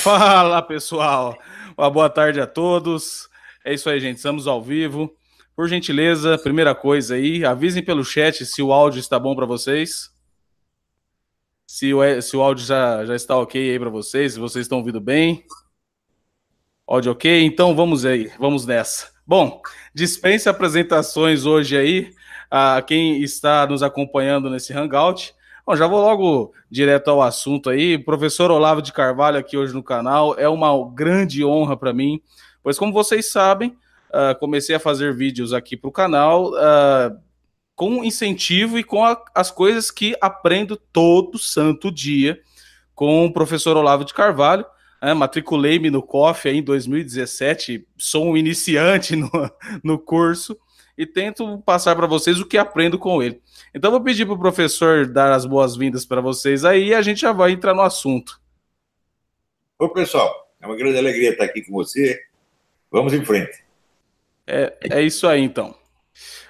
Fala pessoal, uma boa tarde a todos. É isso aí, gente. Estamos ao vivo. Por gentileza, primeira coisa aí, avisem pelo chat se o áudio está bom para vocês. Se o, se o áudio já, já está ok aí para vocês, se vocês estão ouvindo bem. Áudio ok? Então vamos aí, vamos nessa. Bom, dispense apresentações hoje aí a quem está nos acompanhando nesse Hangout. Bom, já vou logo direto ao assunto aí. Professor Olavo de Carvalho aqui hoje no canal. É uma grande honra para mim, pois como vocês sabem, uh, comecei a fazer vídeos aqui para o canal uh, com incentivo e com a, as coisas que aprendo todo santo dia com o professor Olavo de Carvalho. É, Matriculei-me no COF em 2017, sou um iniciante no, no curso e tento passar para vocês o que aprendo com ele. Então vou pedir para o professor dar as boas-vindas para vocês aí e a gente já vai entrar no assunto. Ô pessoal, é uma grande alegria estar aqui com você. Vamos em frente. É, é isso aí então.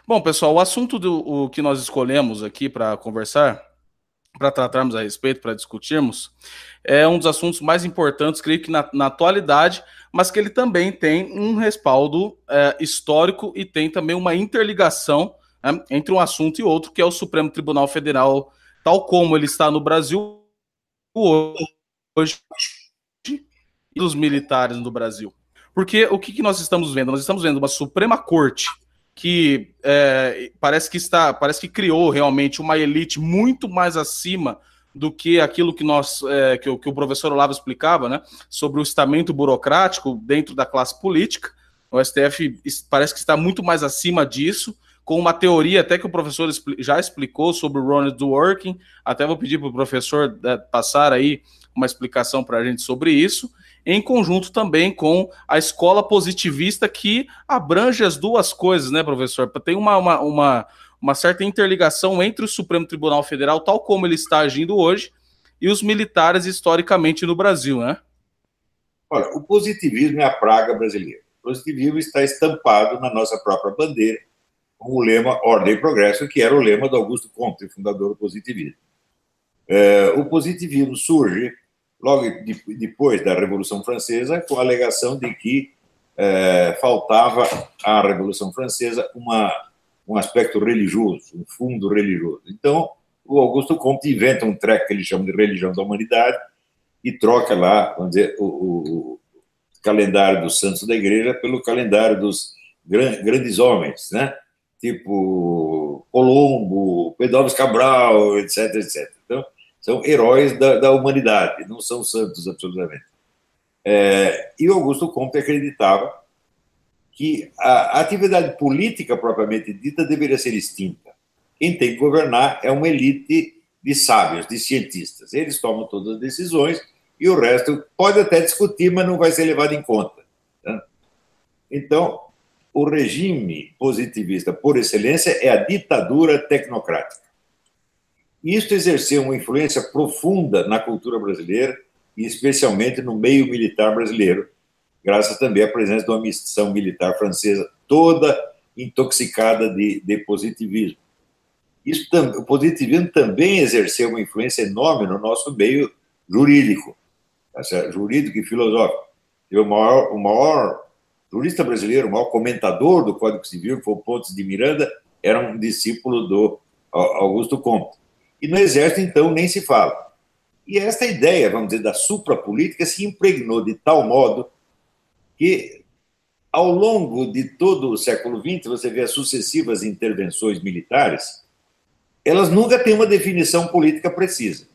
Bom, pessoal, o assunto do o que nós escolhemos aqui para conversar, para tratarmos a respeito, para discutirmos, é um dos assuntos mais importantes, creio que na, na atualidade, mas que ele também tem um respaldo é, histórico e tem também uma interligação né, entre um assunto e outro, que é o Supremo Tribunal Federal, tal como ele está no Brasil hoje, e dos militares no Brasil. Porque o que, que nós estamos vendo? Nós estamos vendo uma Suprema Corte que é, parece que está, parece que criou realmente uma elite muito mais acima do que aquilo que nós é, que, o, que o professor Olavo explicava, né, sobre o estamento burocrático dentro da classe política. O STF parece que está muito mais acima disso com uma teoria até que o professor já explicou sobre o Ronald Dworkin. Até vou pedir para o professor né, passar aí uma explicação para a gente sobre isso, em conjunto também com a escola positivista que abrange as duas coisas, né, professor? Tem uma, uma, uma, uma certa interligação entre o Supremo Tribunal Federal, tal como ele está agindo hoje, e os militares historicamente no Brasil, né? Olha, o positivismo é a praga brasileira. O positivismo está estampado na nossa própria bandeira, com o lema Ordem e Progresso, que era o lema do Augusto Comte, fundador do positivismo. É, o positivismo surge logo de, depois da Revolução Francesa, com a alegação de que é, faltava à Revolução Francesa uma, um aspecto religioso, um fundo religioso. Então, o Augusto Comte inventa um treco que ele chama de religião da humanidade e troca lá, vamos dizer, o, o, o calendário dos santos da igreja pelo calendário dos gran, grandes homens, né? tipo Colombo, Pedro Alves Cabral, etc, etc. Então, são heróis da, da humanidade, não são santos absolutamente. É, e Augusto Comte acreditava que a atividade política propriamente dita deveria ser extinta. Quem tem que governar é uma elite de sábios, de cientistas. Eles tomam todas as decisões e o resto pode até discutir, mas não vai ser levado em conta. Né? Então, o regime positivista por excelência é a ditadura tecnocrática. Isto exerceu uma influência profunda na cultura brasileira e especialmente no meio militar brasileiro, graças também à presença de uma missão militar francesa toda intoxicada de, de positivismo. Isso, o positivismo também exerceu uma influência enorme no nosso meio jurídico, tá jurídico e filosófico. o maior, o maior jurista brasileiro, o maior comentador do Código Civil, que foi o Pontes de Miranda, era um discípulo do Augusto Comte. E no Exército, então, nem se fala. E esta ideia, vamos dizer, da suprapolítica se impregnou de tal modo que, ao longo de todo o século XX, você vê as sucessivas intervenções militares, elas nunca têm uma definição política precisa.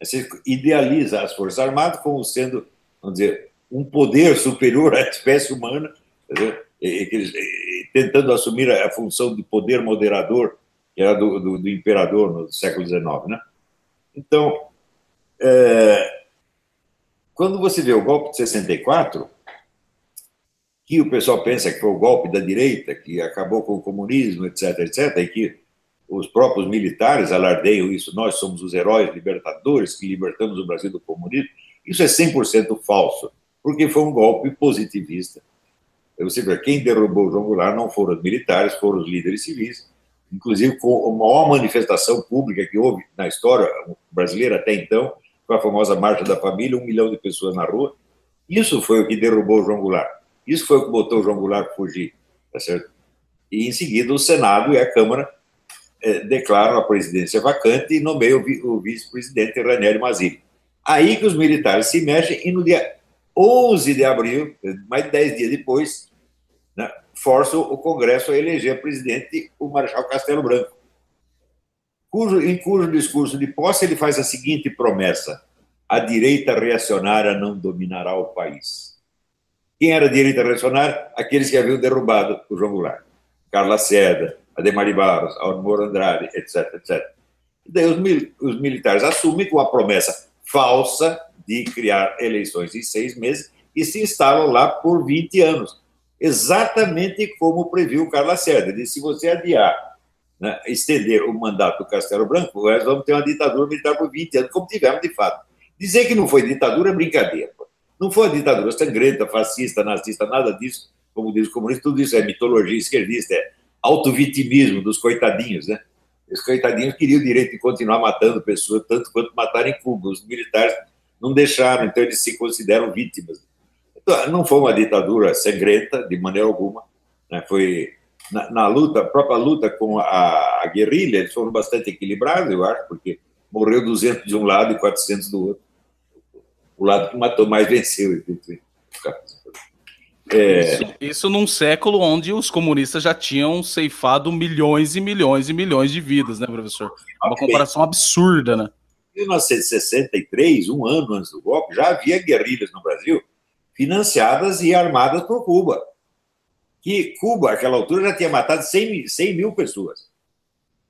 Você idealiza as Forças Armadas como sendo, vamos dizer, um poder superior à espécie humana, tentando assumir a função de poder moderador, que era do, do, do imperador no século XIX. Né? Então, é, quando você vê o golpe de 64, que o pessoal pensa que foi o golpe da direita, que acabou com o comunismo, etc., etc., e que os próprios militares alardeiam isso, nós somos os heróis libertadores que libertamos o Brasil do comunismo, isso é 100% falso porque foi um golpe positivista. Você vê, quem derrubou o João Goulart não foram os militares, foram os líderes civis, inclusive com a maior manifestação pública que houve na história brasileira até então, com a famosa Marcha da Família, um milhão de pessoas na rua. Isso foi o que derrubou o João Goulart. Isso foi o que botou o João Goulart a fugir, tá certo? E em seguida o Senado e a Câmara é, declaram a presidência vacante e nomeiam o vice-presidente Ranieri Mazzini. Aí que os militares se mexem e no dia 11 de abril, mais de 10 dias depois, né, forçam o Congresso a eleger presidente o Marechal Castelo Branco, cujo, em cujo discurso de posse ele faz a seguinte promessa: a direita reacionária não dominará o país. Quem era a direita reacionária? Aqueles que haviam derrubado o João Goulart. Carla Seda, Ademar Barros, Almor Andrade, etc, etc. E daí os, mil, os militares assumem com a promessa falsa de criar eleições em seis meses e se instalam lá por 20 anos. Exatamente como previu Carla Seda. Ele disse, se você adiar, né, estender o mandato do Castelo Branco, nós vamos ter uma ditadura militar por 20 anos, como tivemos de fato. Dizer que não foi ditadura é brincadeira. Não foi uma ditadura sangrenta, fascista, nazista, nada disso. Como diz o comunista, tudo isso é mitologia esquerdista, é autovitimismo dos coitadinhos, né? Os coitadinhos queriam o direito de continuar matando pessoas, tanto quanto mataram em Cuba. Os militares não deixaram, então eles se consideram vítimas. Então, não foi uma ditadura sangrenta, de maneira alguma. Né? Foi na, na, luta, a própria luta com a, a, guerrilha, eles foram bastante equilibrados, eu acho, porque morreu 200 de um lado e 400 do outro. O lado que matou mais venceu. É... Isso, isso num século onde os comunistas já tinham ceifado milhões e milhões e milhões de vidas, né, professor? Uma comparação absurda, né? Em 1963, um ano antes do golpe, já havia guerrilhas no Brasil financiadas e armadas por Cuba. Que Cuba, naquela altura, já tinha matado 100 mil, 100 mil pessoas.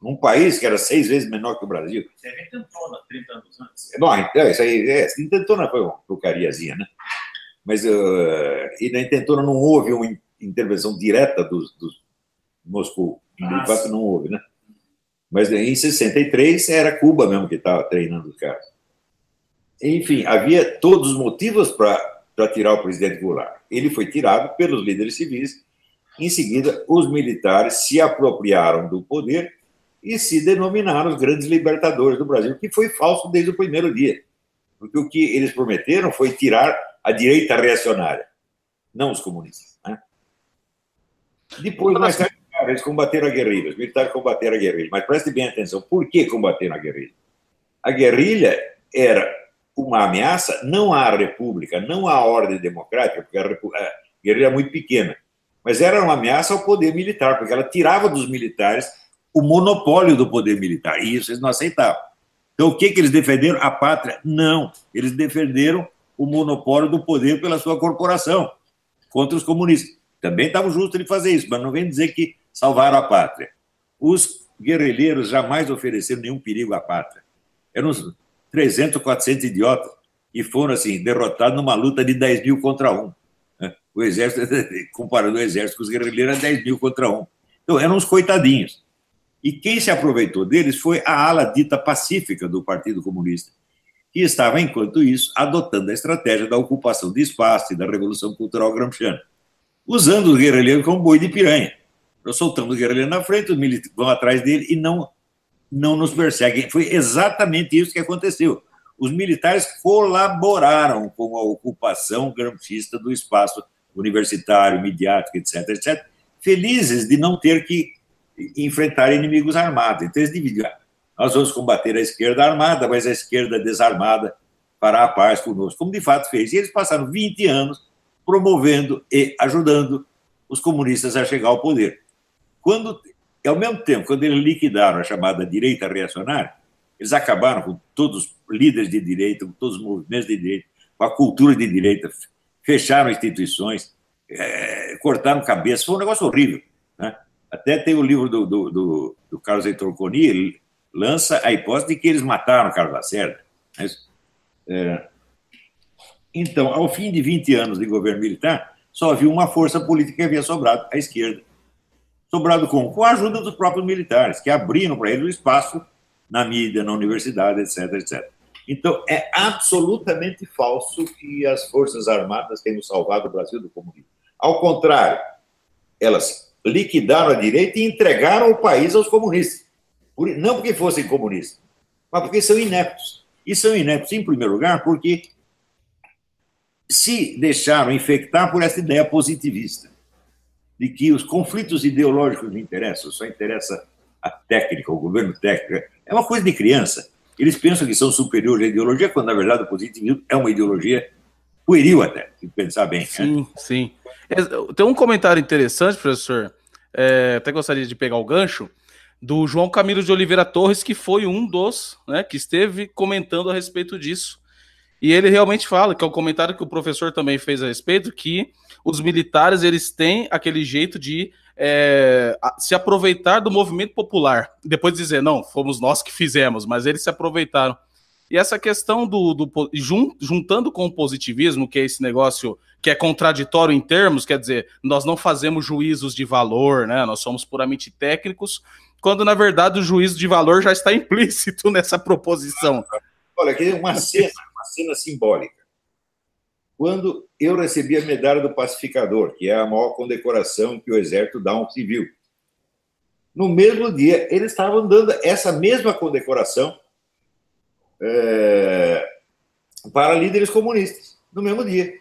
Num país que era seis vezes menor que o Brasil. Você intentona 30 anos antes. Bom, então, isso aí, é, intentona foi uma porcariazinha, né? Mas uh, e na intentona não houve uma intervenção direta dos, dos Moscou. De fato, não houve, né? Mas em 63 era Cuba mesmo que estava treinando os caras. Enfim, havia todos os motivos para tirar o presidente Goulart. Ele foi tirado pelos líderes civis. Em seguida, os militares se apropriaram do poder e se denominaram os grandes libertadores do Brasil, que foi falso desde o primeiro dia. Porque o que eles prometeram foi tirar a direita reacionária, não os comunistas. Né? Depois, mais tarde, eles combateram a guerrilha, os militares combateram a guerrilha. Mas preste bem atenção, por que combateram a guerrilha? A guerrilha era uma ameaça não à república, não à ordem democrática, porque a, guerrilha é muito pequena, mas era uma ameaça ao poder militar, porque ela tirava dos militares o monopólio do poder militar, e isso eles não aceitavam. Então, o que, que eles defenderam? A pátria? Não. Eles defenderam o monopólio do poder pela sua corporação contra os comunistas. Também estavam justos de fazer isso, mas não vem dizer que salvaram a pátria. Os guerrilheiros jamais ofereceram nenhum perigo à pátria. Eram uns 300, 400 idiotas e foram assim derrotados numa luta de 10 mil contra um. Né? O exército, comparando o exército com os guerrilheiros, 10 mil contra um. Então, eram uns coitadinhos. E quem se aproveitou deles foi a ala dita pacífica do Partido Comunista, que estava, enquanto isso, adotando a estratégia da ocupação de espaço e da Revolução Cultural Gramsciana, usando os guerrilheiros como boi de piranha. Nós soltamos o guerrilheiro na frente, os militares vão atrás dele e não, não nos perseguem. Foi exatamente isso que aconteceu. Os militares colaboraram com a ocupação gramscista do espaço universitário, midiático, etc., etc., felizes de não ter que enfrentar inimigos armados. Então, eles dividiram nós vamos combater a esquerda armada, mas a esquerda desarmada fará a paz conosco, como de fato fez. E eles passaram 20 anos promovendo e ajudando os comunistas a chegar ao poder. Quando, ao mesmo tempo, quando eles liquidaram a chamada direita reacionária, eles acabaram com todos os líderes de direita, com todos os movimentos de direita, com a cultura de direita, fecharam instituições, é, cortaram cabeças, foi um negócio horrível. Né? Até tem o livro do, do, do, do Carlos Heitor Coni, ele lança a hipótese de que eles mataram Carlos Lacerda. Mas, é, então, ao fim de 20 anos de governo militar, só havia uma força política que havia sobrado, a esquerda. Sobrado com? Com a ajuda dos próprios militares, que abriram para eles o espaço na mídia, na universidade, etc, etc. Então, é absolutamente falso que as Forças Armadas tenham salvado o Brasil do comunismo. Ao contrário, elas liquidaram a direita e entregaram o país aos comunistas. Não porque fossem comunistas, mas porque são ineptos. E são ineptos, em primeiro lugar, porque se deixaram infectar por essa ideia positivista de que os conflitos ideológicos não interessam, só interessa a técnica, o governo técnico. É uma coisa de criança. Eles pensam que são superiores à ideologia, quando na verdade o positivismo é uma ideologia pueril até, se pensar bem. Sim, né? sim. Tem um comentário interessante, professor, é, até gostaria de pegar o gancho, do João Camilo de Oliveira Torres, que foi um dos, né, que esteve comentando a respeito disso. E ele realmente fala, que é o um comentário que o professor também fez a respeito, que os militares eles têm aquele jeito de é, se aproveitar do movimento popular. Depois dizer, não, fomos nós que fizemos, mas eles se aproveitaram. E essa questão do, do juntando com o positivismo, que é esse negócio que é contraditório em termos, quer dizer, nós não fazemos juízos de valor, né? Nós somos puramente técnicos, quando na verdade o juízo de valor já está implícito nessa proposição. Olha, aqui é uma cena, uma cena simbólica. Quando eu recebi a medalha do pacificador, que é a maior condecoração que o exército dá a um civil. No mesmo dia, eles estavam dando essa mesma condecoração é, para líderes comunistas, no mesmo dia.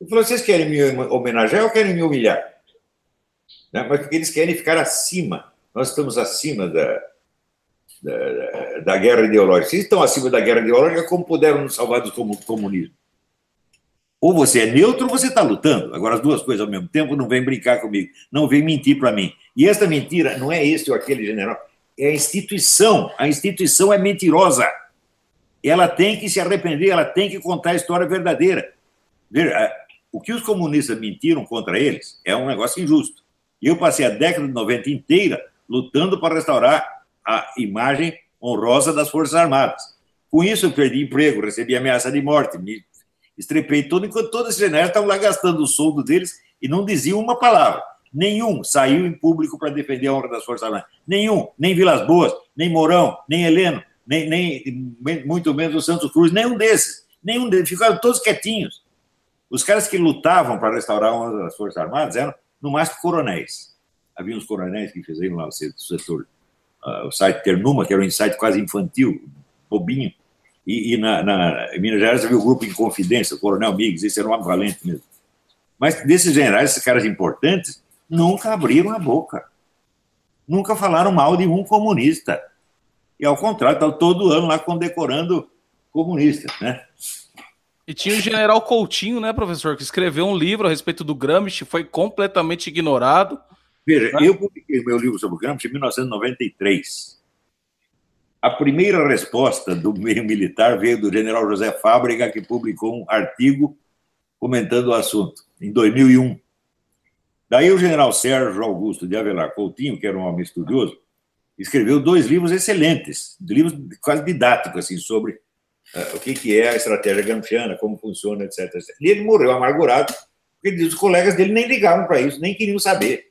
Eu falei, vocês querem me homenagear ou querem me humilhar? Né? Mas porque eles querem ficar acima. Nós estamos acima da, da, da guerra ideológica. Vocês estão acima da guerra ideológica, como puderam nos salvar do comunismo? Ou você é neutro ou você está lutando. Agora, as duas coisas ao mesmo tempo, não vem brincar comigo, não vem mentir para mim. E esta mentira não é esse ou aquele general, é a instituição. A instituição é mentirosa. Ela tem que se arrepender, ela tem que contar a história verdadeira. Veja, o que os comunistas mentiram contra eles é um negócio injusto. E eu passei a década de 90 inteira lutando para restaurar a imagem honrosa das Forças Armadas. Com isso, eu perdi emprego, recebi ameaça de morte, me estrepei todo, enquanto todos esses generais estavam lá gastando o soldo deles e não diziam uma palavra. Nenhum saiu em público para defender a honra das Forças Armadas. Nenhum, nem Vilas Boas, nem Mourão, nem Heleno, nem, nem muito menos o Santos Cruz, nenhum desses. Nenhum deles, ficaram todos quietinhos. Os caras que lutavam para restaurar a honra das Forças Armadas eram, no máximo, coronéis. Havia uns coronéis que fizeram lá o setor, uh, o site Ternuma, que era um site quase infantil, bobinho, e, e na, na, em Minas Gerais havia o grupo Inconfidência, o Coronel Migues, esse era um valente mesmo. Mas desses generais, esses caras importantes, nunca abriram a boca. Nunca falaram mal de um comunista. E ao contrário, estão todo ano lá condecorando comunistas, né? E tinha o general Coutinho, né, professor, que escreveu um livro a respeito do Gramsci, foi completamente ignorado. Veja, né? eu publiquei meu livro sobre o Gramsci em 1993. A primeira resposta do meio militar veio do general José Fábrega, que publicou um artigo comentando o assunto, em 2001. Daí o general Sérgio Augusto de Avelar Coutinho, que era um homem estudioso, escreveu dois livros excelentes, livros quase didáticos, assim, sobre uh, o que, que é a estratégia gramsciana, como funciona, etc, etc. E ele morreu amargurado, porque os colegas dele nem ligavam para isso, nem queriam saber.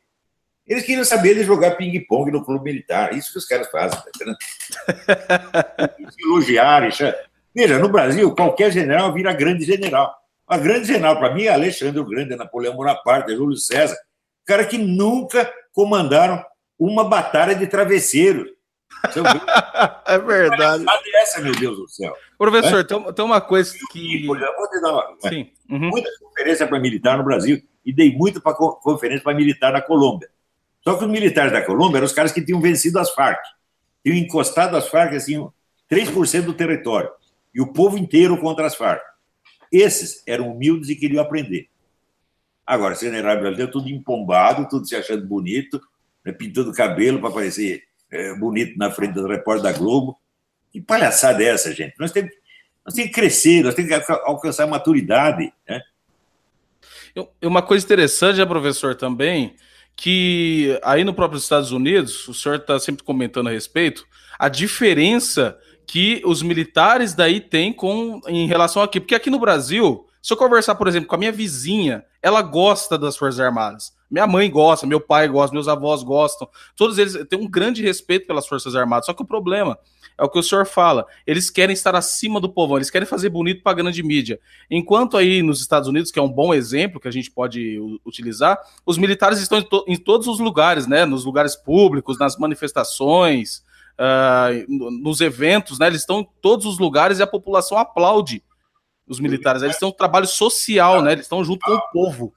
Eles queriam saber de jogar ping-pong no clube militar. Isso que os caras fazem, tá? Elogiar, Veja, no Brasil, qualquer general vira grande general. A grande general, para mim, é Alexandre o Grande, Napoleão Bonaparte, é Júlio César. Cara que nunca comandaram uma batalha de travesseiros. é verdade. É essa, meu Deus do céu. Professor, é? tem, tem, uma coisa que. Eu vou te dar uma. Sim. Uhum. Muita conferência para militar no Brasil e dei muito para conferência para militar na Colômbia. Só que os militares da Colômbia eram os caras que tinham vencido as Farc, tinham encostado as Farc assim, 3% do território, e o povo inteiro contra as Farc. Esses eram humildes e queriam aprender. Agora, o general brasileiro, tudo empombado, tudo se achando bonito, né, pintando cabelo para parecer é, bonito na frente do repórter da Globo. Que palhaçada é essa, gente? Nós temos, nós temos que crescer, nós temos que alcançar maturidade. Né? Uma coisa interessante, né, professor, também, que aí no próprio Estados Unidos, o senhor está sempre comentando a respeito, a diferença que os militares daí têm com em relação aqui. Porque aqui no Brasil, se eu conversar, por exemplo, com a minha vizinha, ela gosta das Forças Armadas. Minha mãe gosta, meu pai gosta, meus avós gostam. Todos eles têm um grande respeito pelas Forças Armadas. Só que o problema é o que o senhor fala. Eles querem estar acima do povão, eles querem fazer bonito para a grande mídia. Enquanto aí nos Estados Unidos, que é um bom exemplo que a gente pode utilizar, os militares estão em, to em todos os lugares, né? Nos lugares públicos, nas manifestações. uh, nos eventos, né? Eles estão em todos os lugares e a população aplaude os militares. Eles têm um trabalho social, né? Eles estão junto com o povo.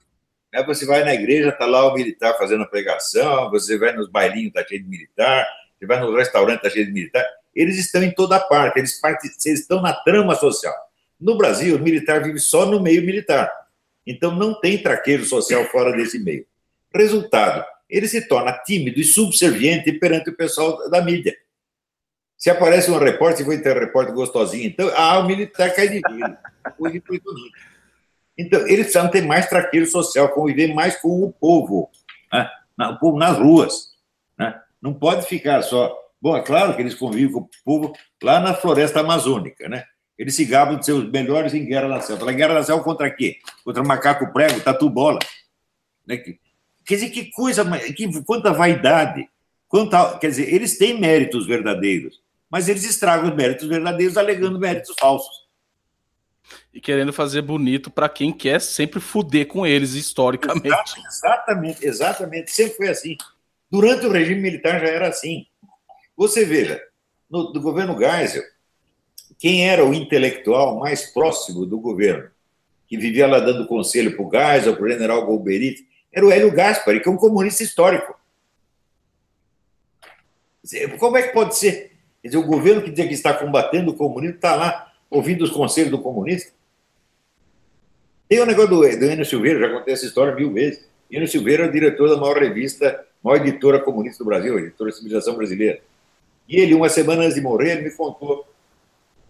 É, você vai na igreja, tá lá o militar fazendo a pregação, você vai nos bailinhos, tá cheio de militar, você vai no restaurante, tá cheio de militar. Eles estão em toda parte, eles, eles estão na trama social. No Brasil, o militar vive só no meio militar. Então não tem traqueiro social fora desse meio. Resultado, ele se torna tímido e subserviente perante o pessoal da mídia. Se aparece um repórter, se for ter repórter gostosinho, então, ah, o militar cai de vida. Então, eles precisam ter mais traqueiro social, conviver mais com o povo, né? o povo nas ruas. Né? Não pode ficar só. Bom, é claro que eles convivem com o povo lá na floresta amazônica, né? Eles se gabam de ser os melhores em guerra na selva. Fala, guerra na selva contra quê? Contra macaco prego, tatu bola. Né? Quer dizer, que coisa, que, quanta vaidade. Quanta, quer dizer, eles têm méritos verdadeiros, mas eles estragam os méritos verdadeiros alegando méritos falsos. E querendo fazer bonito para quem quer sempre fuder com eles historicamente. Exatamente, exatamente. Sempre foi assim. Durante o regime militar já era assim. Você veja, no, no governo Geisel, quem era o intelectual mais próximo do governo, que vivia lá dando conselho para o Geisel, para o general Golberit, era o Hélio Gaspari, que é um comunista histórico. Como é que pode ser? Quer dizer, o governo que dizia que está combatendo o comunismo está lá ouvindo os conselhos do comunista? Tem o um negócio do, do Enio Silveira, já contei essa história mil vezes. Enio Silveira é o diretor da maior revista, maior editora comunista do Brasil, editora civilização brasileira. E ele, uma semana antes de morrer, ele me contou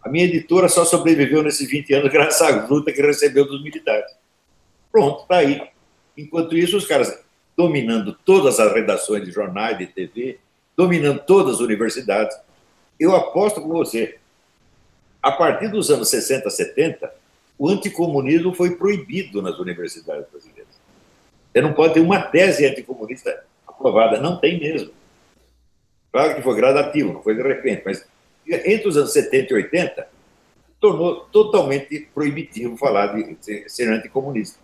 a minha editora só sobreviveu nesses 20 anos graças à luta que recebeu dos militares. Pronto, está aí. Enquanto isso, os caras dominando todas as redações de jornais, de TV, dominando todas as universidades. Eu aposto com você, a partir dos anos 60, 70, o anticomunismo foi proibido nas universidades brasileiras. Você não pode ter uma tese anticomunista aprovada, não tem mesmo. Claro que foi gradativo, não foi de repente, mas entre os anos 70 e 80, tornou totalmente proibitivo falar de ser anticomunista.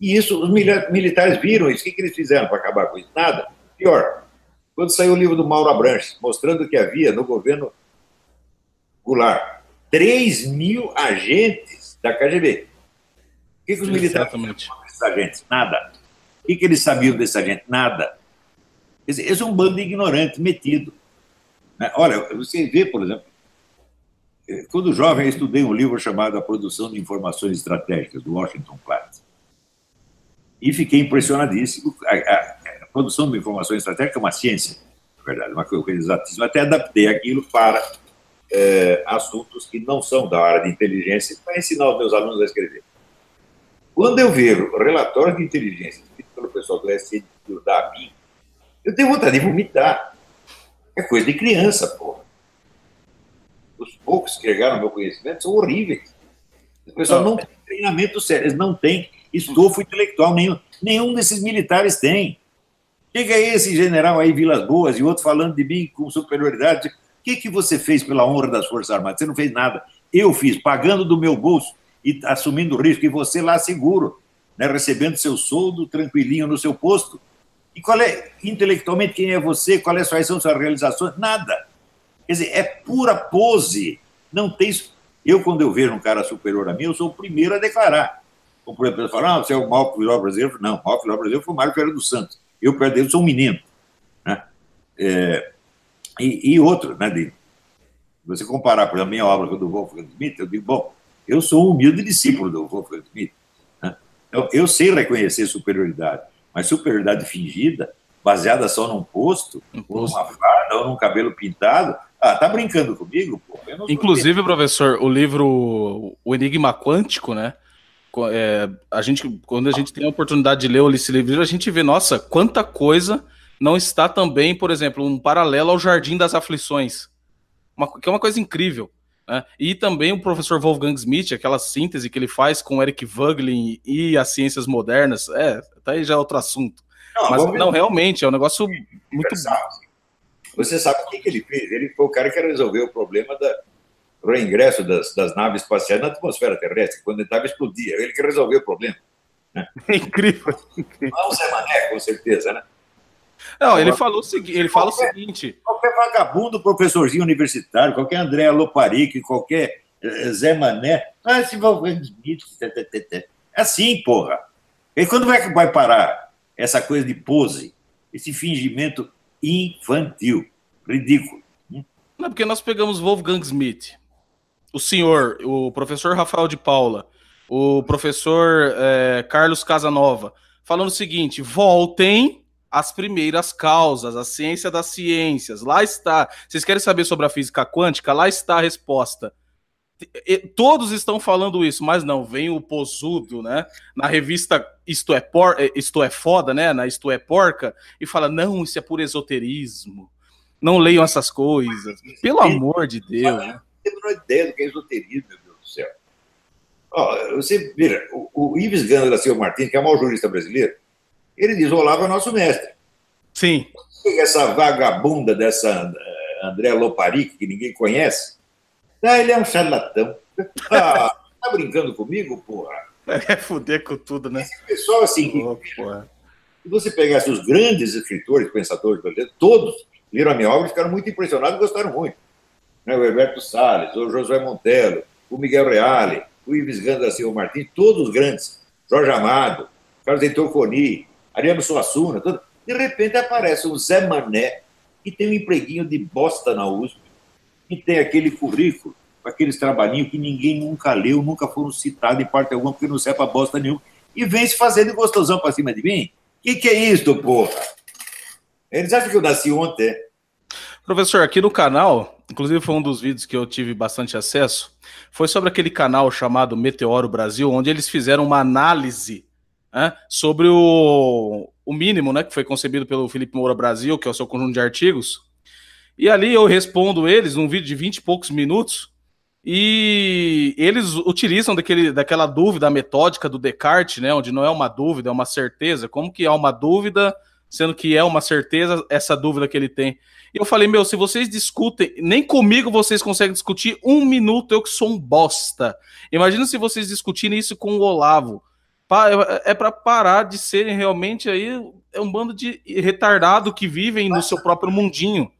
E isso, os militares viram isso. O que, que eles fizeram para acabar com isso? Nada. Pior, quando saiu o livro do Mauro Abranches, mostrando que havia no governo Goulart 3 mil agentes da KGB. O que, que os militares sabiam desses agentes? Nada. O que, que eles sabiam desse agente? Nada. Esse é um bando ignorante metido. Né? Olha, você vê, por exemplo, eh, quando jovem eu estudei um livro chamado A Produção de Informações Estratégicas, do Washington Platt. E fiquei impressionadíssimo. A, a, a produção de informações estratégicas é uma ciência, na verdade, uma exatíssima. Até adaptei aquilo para é, assuntos que não são da área de inteligência para ensinar os meus alunos a escrever. Quando eu vejo relatórios de inteligência escritos pelo pessoal do SC da ABIN, eu tenho vontade de vomitar. É coisa de criança, porra. Os poucos que chegaram ao meu conhecimento são horríveis. O pessoal não tem treinamento sério, eles não têm estofo intelectual nenhum. Nenhum desses militares tem. Chega aí esse general aí, Vilas Boas, e outro falando de mim com superioridade. O que, que você fez pela honra das Forças Armadas? Você não fez nada. Eu fiz, pagando do meu bolso e assumindo o risco, e você lá seguro, né, recebendo seu soldo tranquilinho no seu posto. E qual é, intelectualmente, quem é você? Qual é, quais são suas realizações? Nada. Quer dizer, é pura pose. Não tem. Eu, quando eu vejo um cara superior a mim, eu sou o primeiro a declarar. Como, por exemplo, falar, ah, você é o maior filósofo brasileiro. Não, o maior filósofo brasileiro foi o Mário Ferreira dos Santos. Eu, perto dele, sou um menino. Né? É, e, e, outro, né, de você comparar, por exemplo, a minha obra com a do Wolfgang Schmidt, eu digo, bom, eu sou um humilde discípulo do Wolfgang Schmidt. Né? Eu, eu sei reconhecer superioridade. Mas superioridade fingida, baseada só num posto, ou numa farda, ou num cabelo pintado, ah, tá brincando comigo? Pô? Inclusive, professor, o livro O Enigma Quântico, né? É, a gente, quando a gente tem a oportunidade de ler esse livro, a gente vê, nossa, quanta coisa não está também, por exemplo, um paralelo ao Jardim das Aflições, uma, que é uma coisa incrível. Né? E também o professor Wolfgang Smith, aquela síntese que ele faz com Eric Voegelin e as ciências modernas, é, tá aí já é outro assunto. Não, Mas não, realmente, é um negócio muito. Você sabe o que, ele fez? Ele foi o cara que resolveu o problema da, reingresso das, das naves espaciais na atmosfera terrestre, quando ele estava explodia. Ele que resolveu o problema. Né? É incrível. Não é o Zé Mané, com certeza, né? Não, ele falou o seguinte, ele fala qualquer, o seguinte. Qualquer vagabundo, professorzinho universitário, qualquer André Loparic, qualquer eh, Zé Mané, ah, esse Wolfgang Smith, é assim, porra. E quando vai, vai parar essa coisa de pose, esse fingimento infantil, ridículo? Não, porque nós pegamos Wolfgang Smith, o senhor, o professor Rafael de Paula, o professor é, Carlos Casanova, falando o seguinte: voltem às primeiras causas, a ciência das ciências. Lá está. Vocês querem saber sobre a física quântica? Lá está a resposta. Todos estão falando isso, mas não, vem o posudo, né? Na revista Isto é, por, é, Isto é Foda, né? Na Isto é Porca, e fala: não, isso é por esoterismo. Não leiam essas coisas. Pelo amor de Deus. Não tenho a ideia do que é esoterismo, meu Deus do céu. Ó, você vira, o, o Ives Gandra da Silva Martins, que é o maior jurista brasileiro, ele diz: Olavo é nosso mestre. Sim. Essa vagabunda dessa uh, André Loparic, que ninguém conhece, ah, ele é um charlatão. Ah, tá brincando comigo, porra? É fuder com tudo, né? Esse pessoal, assim, oh, se você pegasse os grandes escritores, pensadores brasileiros, todos leram a minha obra e ficaram muito impressionados e gostaram muito. Né, o Herberto Salles, o Josué Montello, o Miguel Reale, o Ives Ganda da Silva Martins, todos os grandes, Jorge Amado, Carlos Heitor Coni, Ariano Suassuna, todo... de repente aparece um Zé Mané que tem um empreguinho de bosta na USP, que tem aquele currículo, aqueles trabalhinhos que ninguém nunca leu, nunca foram citados em parte alguma, porque não serve para bosta nenhuma, e vem se fazendo gostosão para cima de mim. O que, que é isso, porra? Eles acham que eu nasci ontem? Professor, aqui no canal, inclusive foi um dos vídeos que eu tive bastante acesso, foi sobre aquele canal chamado Meteoro Brasil, onde eles fizeram uma análise né, sobre o, o mínimo, né, que foi concebido pelo Felipe Moura Brasil, que é o seu conjunto de artigos. E ali eu respondo eles num vídeo de 20 e poucos minutos, e eles utilizam daquele, daquela dúvida metódica do Descartes, né, onde não é uma dúvida, é uma certeza. Como que é uma dúvida, sendo que é uma certeza essa dúvida que ele tem? E eu falei, meu, se vocês discutem, nem comigo vocês conseguem discutir um minuto, eu que sou um bosta. Imagina se vocês discutirem isso com o Olavo. É, para parar de serem realmente aí é um bando de retardado que vivem no seu próprio mundinho.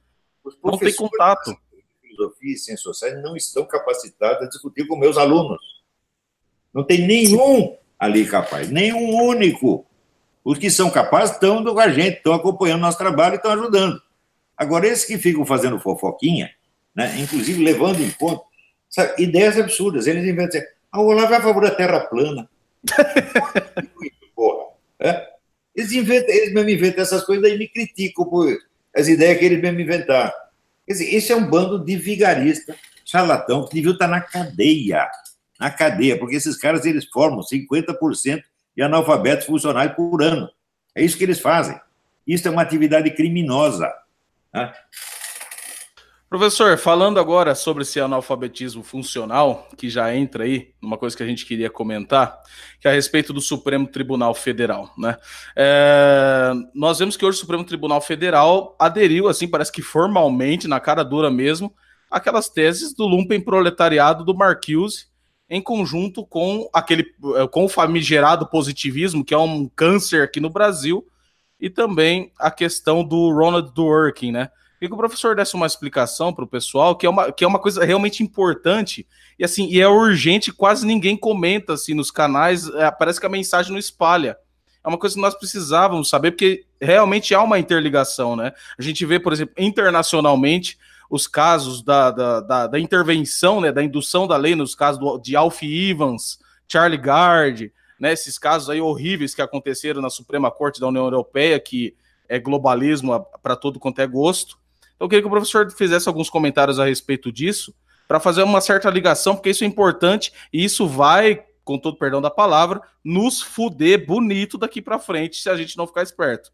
Não tem contato. Filosofia e ciências sociais não estão capacitados a discutir com meus alunos. Não tem nenhum ali capaz, nenhum único. Os que são capazes estão com a gente, estão acompanhando nosso trabalho e estão ajudando. Agora, esses que ficam fazendo fofoquinha, né, inclusive levando em conta sabe, ideias absurdas, eles inventam assim, ah, o Olavo é a favor da terra plana. Porra. É? Eles, inventam, eles mesmo inventam essas coisas e me criticam por as ideias que eles mesmo inventaram. Quer dizer, esse é um bando de vigarista, charlatão, que devia estar na cadeia. Na cadeia, porque esses caras eles formam 50% de analfabetos funcionais por ano. É isso que eles fazem. Isso é uma atividade criminosa. Né? Professor, falando agora sobre esse analfabetismo funcional, que já entra aí, uma coisa que a gente queria comentar, que é a respeito do Supremo Tribunal Federal, né? É, nós vemos que hoje o Supremo Tribunal Federal aderiu, assim, parece que formalmente, na cara dura mesmo, aquelas teses do lumpen proletariado do Marcuse, em conjunto com aquele com o famigerado positivismo, que é um câncer aqui no Brasil, e também a questão do Ronald Dworkin, né? Que o professor desse uma explicação para o pessoal, que é, uma, que é uma coisa realmente importante e assim e é urgente, quase ninguém comenta assim nos canais, é, parece que a mensagem não espalha. É uma coisa que nós precisávamos saber, porque realmente há uma interligação, né? A gente vê, por exemplo, internacionalmente, os casos da, da, da, da intervenção, né, da indução da lei, nos casos do, de Alf Evans, Charlie Gard, né, esses casos aí horríveis que aconteceram na Suprema Corte da União Europeia, que é globalismo para todo quanto é gosto. Então, eu queria que o professor fizesse alguns comentários a respeito disso, para fazer uma certa ligação, porque isso é importante e isso vai, com todo perdão da palavra, nos fuder bonito daqui para frente se a gente não ficar esperto.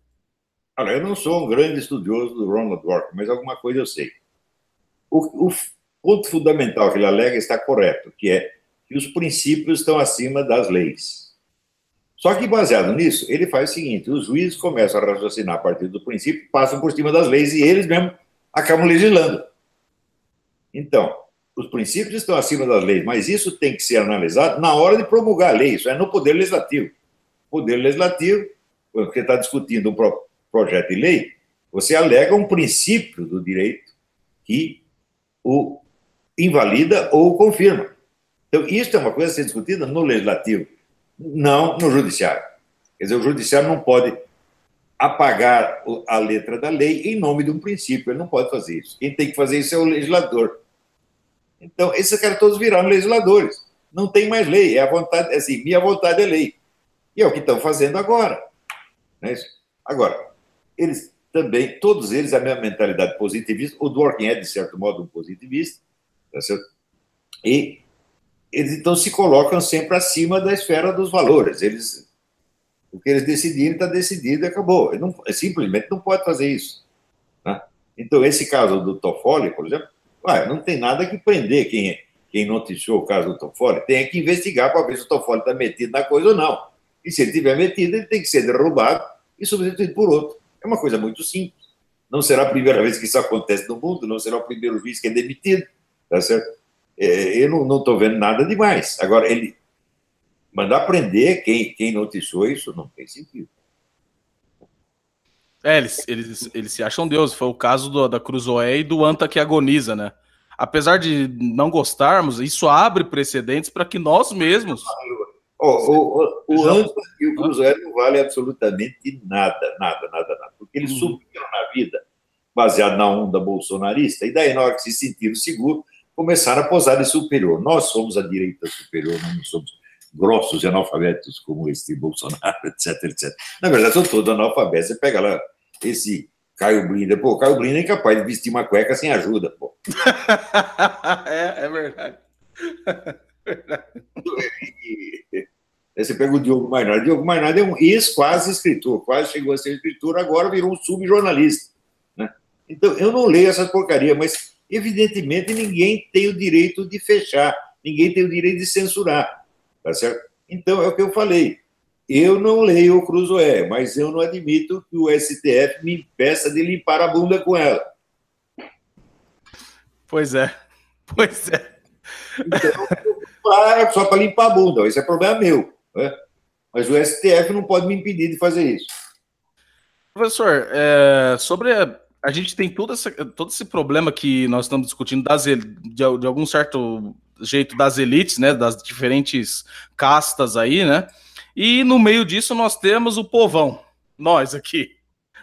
Olha, eu não sou um grande estudioso do Ronald Dworkin, mas alguma coisa eu sei. O, o ponto fundamental que ele alega está correto, que é que os princípios estão acima das leis. Só que, baseado nisso, ele faz o seguinte: os juízes começam a raciocinar a partir do princípio, passam por cima das leis e eles mesmos acabam legislando. Então, os princípios estão acima das leis, mas isso tem que ser analisado na hora de promulgar a lei, isso é no Poder Legislativo. Poder Legislativo, porque está discutindo um projeto de lei, Você alega um princípio do direito que o invalida ou confirma. Então, isso é uma coisa a ser discutida no legislativo, não no judiciário. Quer dizer, o judiciário não pode apagar a letra da lei em nome de um princípio, ele não pode fazer isso. Quem tem que fazer isso é o legislador. Então, esses caras todos viraram legisladores. Não tem mais lei, é a vontade, é assim, minha vontade é lei. E é o que estão fazendo agora. É? Agora, eles também, todos eles, a mesma mentalidade positivista, o Dworkin é, de certo modo, um positivista, tá certo? E eles então se colocam sempre acima da esfera dos valores. Eles, o que eles decidirem está decidido e acabou. Ele não, simplesmente não pode fazer isso. Né? Então, esse caso do Toffoli, por exemplo, ué, não tem nada que prender quem, quem noticiou o caso do Toffoli. Tem que investigar para ver se o Toffoli está metido na coisa ou não. E se ele tiver metido, ele tem que ser derrubado e substituído por outro. É uma coisa muito simples. Não será a primeira vez que isso acontece no mundo, não será o primeiro juiz que é demitido, tá certo? É, eu não estou vendo nada demais. Agora, ele mandar prender quem, quem noticiou isso não tem sentido. É, eles, eles, eles se acham Deus. Foi o caso do, da Cruzoé e do Anta que agoniza, né? Apesar de não gostarmos, isso abre precedentes para que nós mesmos Oh, o, Anta e o Cruzeiro não vale absolutamente nada, nada, nada, nada. Porque eles uhum. subiram na vida baseado na onda bolsonarista, e daí, na hora que se sentiram seguros, começaram a posar de superior. Nós somos a direita superior, não somos grossos e analfabetos como este Bolsonaro, etc, etc. Na verdade, são todos analfabetos. Você pega lá esse Caio Blinda, pô, Caio Blinda é incapaz de vestir uma cueca sem ajuda, pô. é, é verdade. Você pega o Diogo Mainardi. Diogo Mainardi é um ex-quase escritor, quase chegou a ser escritor, agora virou um subjornalista. Né? Então, eu não leio essa porcaria, mas, evidentemente, ninguém tem o direito de fechar, ninguém tem o direito de censurar. Tá certo? Então, é o que eu falei. Eu não leio o Cruzoé, mas eu não admito que o STF me impeça de limpar a bunda com ela. Pois é. Pois é. Então, para, só para limpar a bunda. Esse é problema meu. Né? Mas o STF não pode me impedir de fazer isso. Professor, é, sobre a, a, gente tem todo, essa, todo esse problema que nós estamos discutindo das, de, de algum certo jeito das elites, né, das diferentes castas aí, né? E no meio disso nós temos o povão, nós aqui.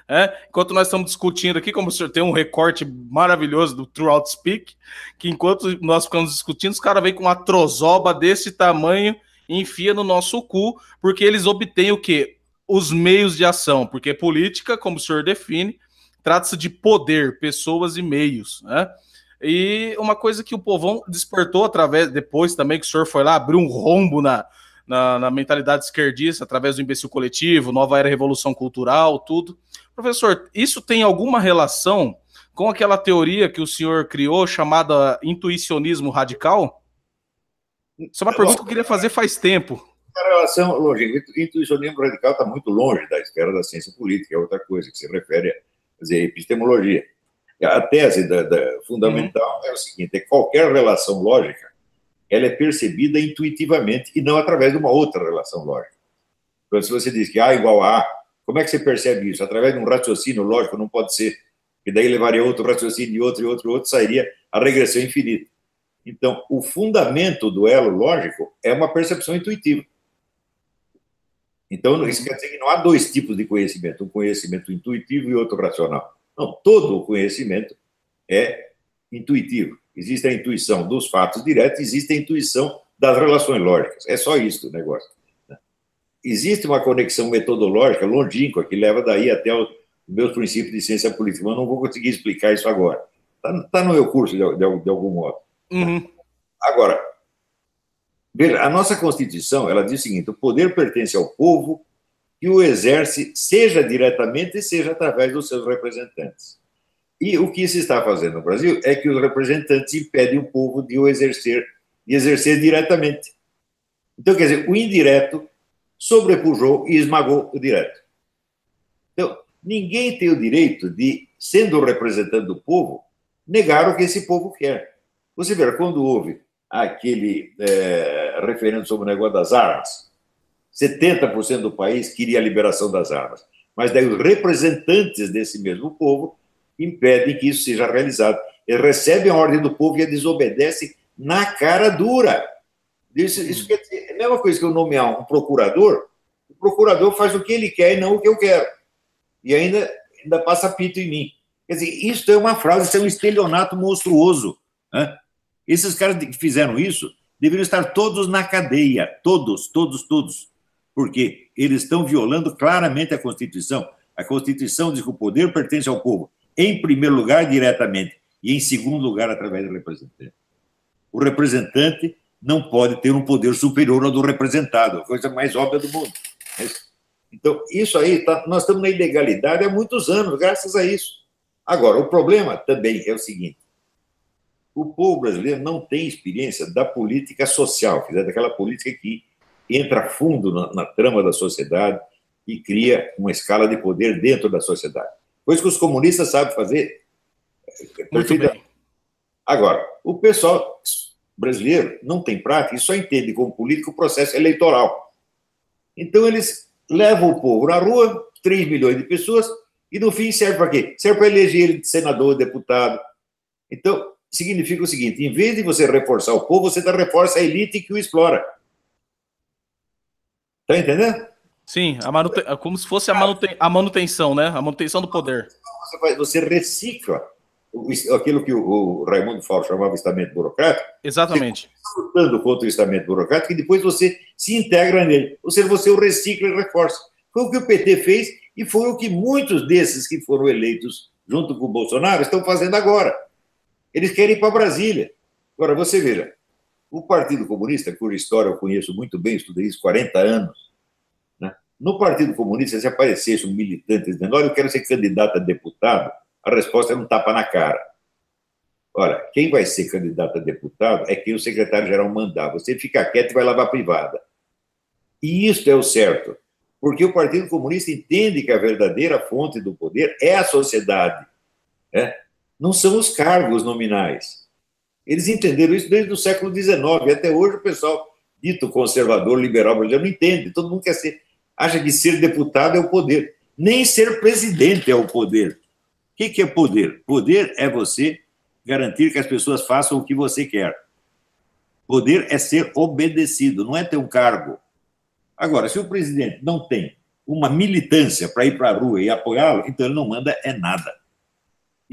É, enquanto nós estamos discutindo aqui, como o senhor tem um recorte maravilhoso do Throughout Speak, que enquanto nós ficamos discutindo, os caras vêm com uma trozoba desse tamanho enfia no nosso cu, porque eles obtêm o quê? Os meios de ação, porque política, como o senhor define, trata-se de poder, pessoas e meios, né? E uma coisa que o povão despertou através, depois também que o senhor foi lá, abriu um rombo na, na, na mentalidade esquerdista, através do imbecil coletivo, nova era revolução cultural, tudo. Professor, isso tem alguma relação com aquela teoria que o senhor criou chamada intuicionismo radical? Isso é uma pergunta que eu queria fazer faz tempo. A relação, lógico, intuicionismo radical está muito longe da esfera da ciência política, é outra coisa que se refere a dizer, epistemologia. A tese da, da fundamental é o seguinte: é qualquer relação lógica ela é percebida intuitivamente e não através de uma outra relação lógica. Então, se você diz que A igual a A, como é que você percebe isso? Através de um raciocínio lógico, não pode ser. E daí levaria outro raciocínio, outro, e outro, outro, sairia a regressão infinita. Então, o fundamento do elo lógico é uma percepção intuitiva. Então, isso quer dizer que não há dois tipos de conhecimento, um conhecimento intuitivo e outro racional. Não, todo o conhecimento é intuitivo. Existe a intuição dos fatos diretos, existe a intuição das relações lógicas. É só isso o negócio existe uma conexão metodológica longínqua que leva daí até os meus princípios de ciência política, mas não vou conseguir explicar isso agora. Está tá no meu curso, de, de, de algum modo. Uhum. Agora, a nossa Constituição, ela diz o seguinte, o poder pertence ao povo que o exerce, seja diretamente, seja através dos seus representantes. E o que se está fazendo no Brasil é que os representantes impedem o povo de o exercer, de exercer diretamente. Então, quer dizer, o indireto sobrepujou e esmagou o direto. Então, ninguém tem o direito de, sendo representante do povo, negar o que esse povo quer. Você vê, quando houve aquele é, referendo sobre o negócio das armas, 70% do país queria a liberação das armas. Mas daí os representantes desse mesmo povo impedem que isso seja realizado. Eles recebem a ordem do povo e a desobedecem na cara dura. Isso, isso quer dizer, é a mesma coisa que eu nomear um procurador, o procurador faz o que ele quer e não o que eu quero. E ainda, ainda passa pito em mim. Quer dizer, isso é uma frase, isso é um estelionato monstruoso. Né? Esses caras que fizeram isso deveriam estar todos na cadeia, todos, todos, todos, porque eles estão violando claramente a Constituição. A Constituição diz que o poder pertence ao povo, em primeiro lugar, diretamente, e em segundo lugar, através do representante. O representante não pode ter um poder superior ao do representado, a coisa mais óbvia do mundo. Então, isso aí, tá, nós estamos na ilegalidade há muitos anos, graças a isso. Agora, o problema também é o seguinte: o povo brasileiro não tem experiência da política social, daquela política que entra fundo na, na trama da sociedade e cria uma escala de poder dentro da sociedade. Coisa que os comunistas sabem fazer. Muito bem. Agora, o pessoal brasileiro não tem prática e só entende como político o processo eleitoral. Então, eles levam o povo na rua, 3 milhões de pessoas, e no fim serve para quê? Serve para eleger ele de senador, deputado. Então, significa o seguinte: em vez de você reforçar o povo, você reforça a elite que o explora. Está entendendo? Sim, a manute... como se fosse a, manuten... a manutenção, né? A manutenção do poder. Você, você recicla aquilo que o, Raimundo Fauro chamava estamento burocrático. Exatamente. lutando contra o estamento burocrático e depois você se integra nele. Ou seja, você o recicla e reforça. Foi o que o PT fez e foi o que muitos desses que foram eleitos junto com o Bolsonaro estão fazendo agora. Eles querem ir para Brasília. Agora, você veja, o Partido Comunista, cuja história eu conheço muito bem, estudei isso 40 anos, né? no Partido Comunista, se aparecesse um militante dizendo, olha, eu quero ser candidato a deputado, a resposta é um tapa na cara. Olha, quem vai ser candidato a deputado é quem o secretário-geral mandar. Você fica quieto e vai lavar privada. E isso é o certo, porque o Partido Comunista entende que a verdadeira fonte do poder é a sociedade, né? Não são os cargos nominais. Eles entenderam isso desde o século XIX, até hoje o pessoal dito conservador, liberal brasileiro não entende. Todo mundo quer ser, acha que ser deputado é o poder. Nem ser presidente é o poder. O que, que é poder? Poder é você garantir que as pessoas façam o que você quer. Poder é ser obedecido, não é ter um cargo. Agora, se o presidente não tem uma militância para ir para a rua e apoiá-lo, então ele não manda é nada.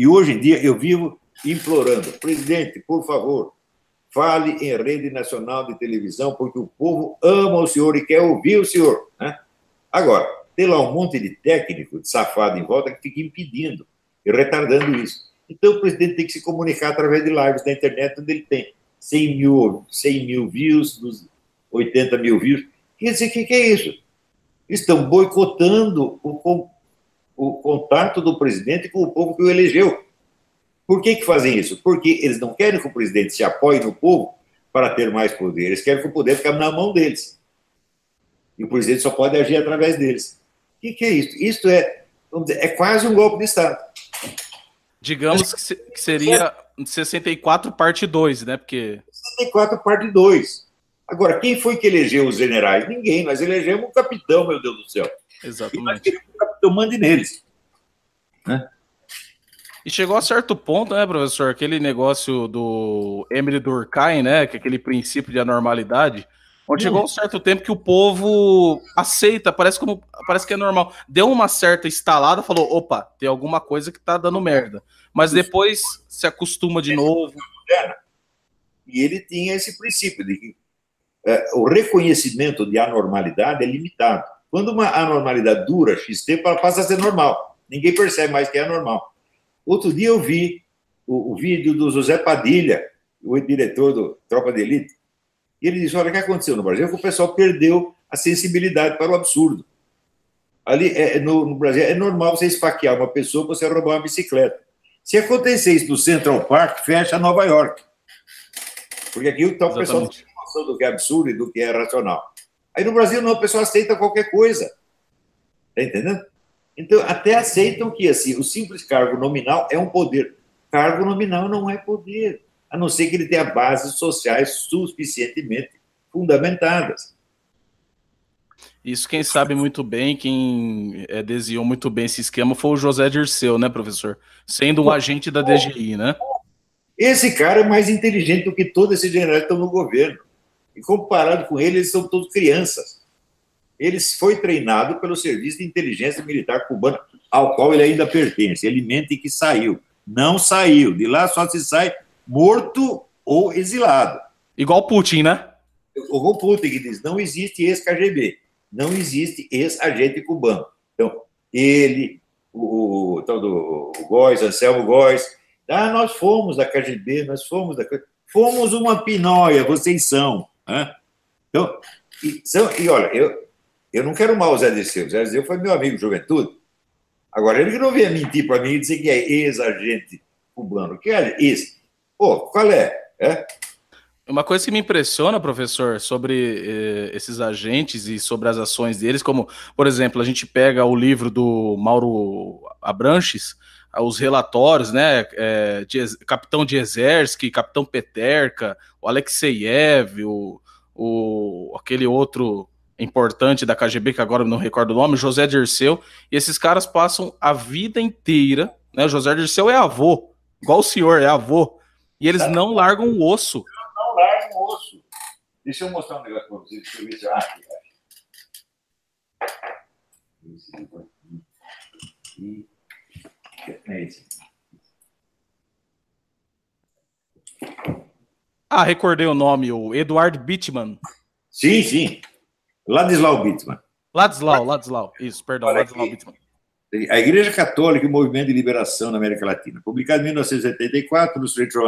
E hoje em dia eu vivo implorando, presidente, por favor, fale em rede nacional de televisão, porque o povo ama o senhor e quer ouvir o senhor. Né? Agora, tem lá um monte de técnico, de safado em volta, que fica impedindo e retardando isso. Então, o presidente tem que se comunicar através de lives da internet, onde ele tem 100 mil, 100 mil views, 80 mil views. Quer dizer, o que, que é isso? Estão boicotando o, o contato do presidente com o povo que o elegeu. Por que, que fazem isso? Porque eles não querem que o presidente se apoie no povo para ter mais poder, eles querem que o poder fique na mão deles. E o presidente só pode agir através deles. O que, que é isso? Isso é, dizer, é quase um golpe de Estado. Digamos que, seria 64 parte 2, né? Porque 64 parte 2. Agora, quem foi que elegeu os generais? Ninguém, nós elegemos um capitão, meu Deus do céu. Exatamente. E capitão mande neles. Né? E chegou a certo ponto, né, professor, aquele negócio do Emily Durkheim, né, que é aquele princípio de anormalidade, onde chegou um certo tempo que o povo aceita, parece como parece que é normal. Deu uma certa estalada, falou: opa, tem alguma coisa que tá dando merda. Mas depois se acostuma de novo. E ele tinha esse princípio de que é, o reconhecimento de anormalidade é limitado. Quando uma anormalidade dura X tempo, ela passa a ser normal. Ninguém percebe mais que é anormal. Outro dia eu vi o, o vídeo do José Padilha, o diretor do Tropa de Elite, e ele disse: Olha, o que aconteceu no Brasil? É que o pessoal perdeu a sensibilidade para o absurdo. Ali é, no, no, Brasil é normal você esfaquear uma pessoa, você roubar uma bicicleta. Se acontecer isso no Central Park, fecha Nova York. Porque aqui então, o pessoal não tem noção do que é absurdo e do que é racional. Aí no Brasil não, o pessoal aceita qualquer coisa. Está entendendo? Então, até aceitam que assim, o simples cargo nominal é um poder. Cargo nominal não é poder a não ser que ele tenha bases sociais suficientemente fundamentadas. Isso quem sabe muito bem, quem é, desenhou muito bem esse esquema foi o José Dirceu, né, professor? Sendo um agente da DGI, né? Esse cara é mais inteligente do que todos esses generais que estão no governo. E comparado com ele, eles são todos crianças. Ele foi treinado pelo Serviço de Inteligência Militar Cubano, ao qual ele ainda pertence. Ele mente que saiu. Não saiu. De lá só se sai morto ou exilado. Igual Putin, né? O Putin que diz: não existe ex-KGB, não existe ex-agente cubano. Então, ele, o, o tal do Góes, Anselmo Góes, ah, nós fomos da KGB, nós fomos da Fomos uma pinóia, vocês são. Né? Então, e, são, e olha, eu, eu não quero mal o Zé Dirceu. O Zé Dirceu foi meu amigo de juventude. Agora, ele não venha mentir para mim e dizer que é ex-agente cubano. Que é ex? Pô, qual é? é? Uma coisa que me impressiona, professor, sobre eh, esses agentes e sobre as ações deles, como, por exemplo, a gente pega o livro do Mauro Abranches, os relatórios, né? É, de, capitão de Exército, Capitão Peterka, o Alexeyev, o, o, aquele outro importante da KGB, que agora não recordo o nome, José Dirceu, e esses caras passam a vida inteira, né? O José Dirceu é avô, igual o senhor, é avô, e eles não largam o osso larga o osso. Deixa eu mostrar um negócio para vocês. Deixa eu ver se eu acho. É esse. Ah, recordei o nome, o Eduardo Bittman. Sim, sim. Ladislau Bittman. Ladislau, Ladislau. Isso, perdão, Olha Ladislau aqui. Bittman. A Igreja Católica e o Movimento de Liberação na América Latina, publicado em 1974 no sujeito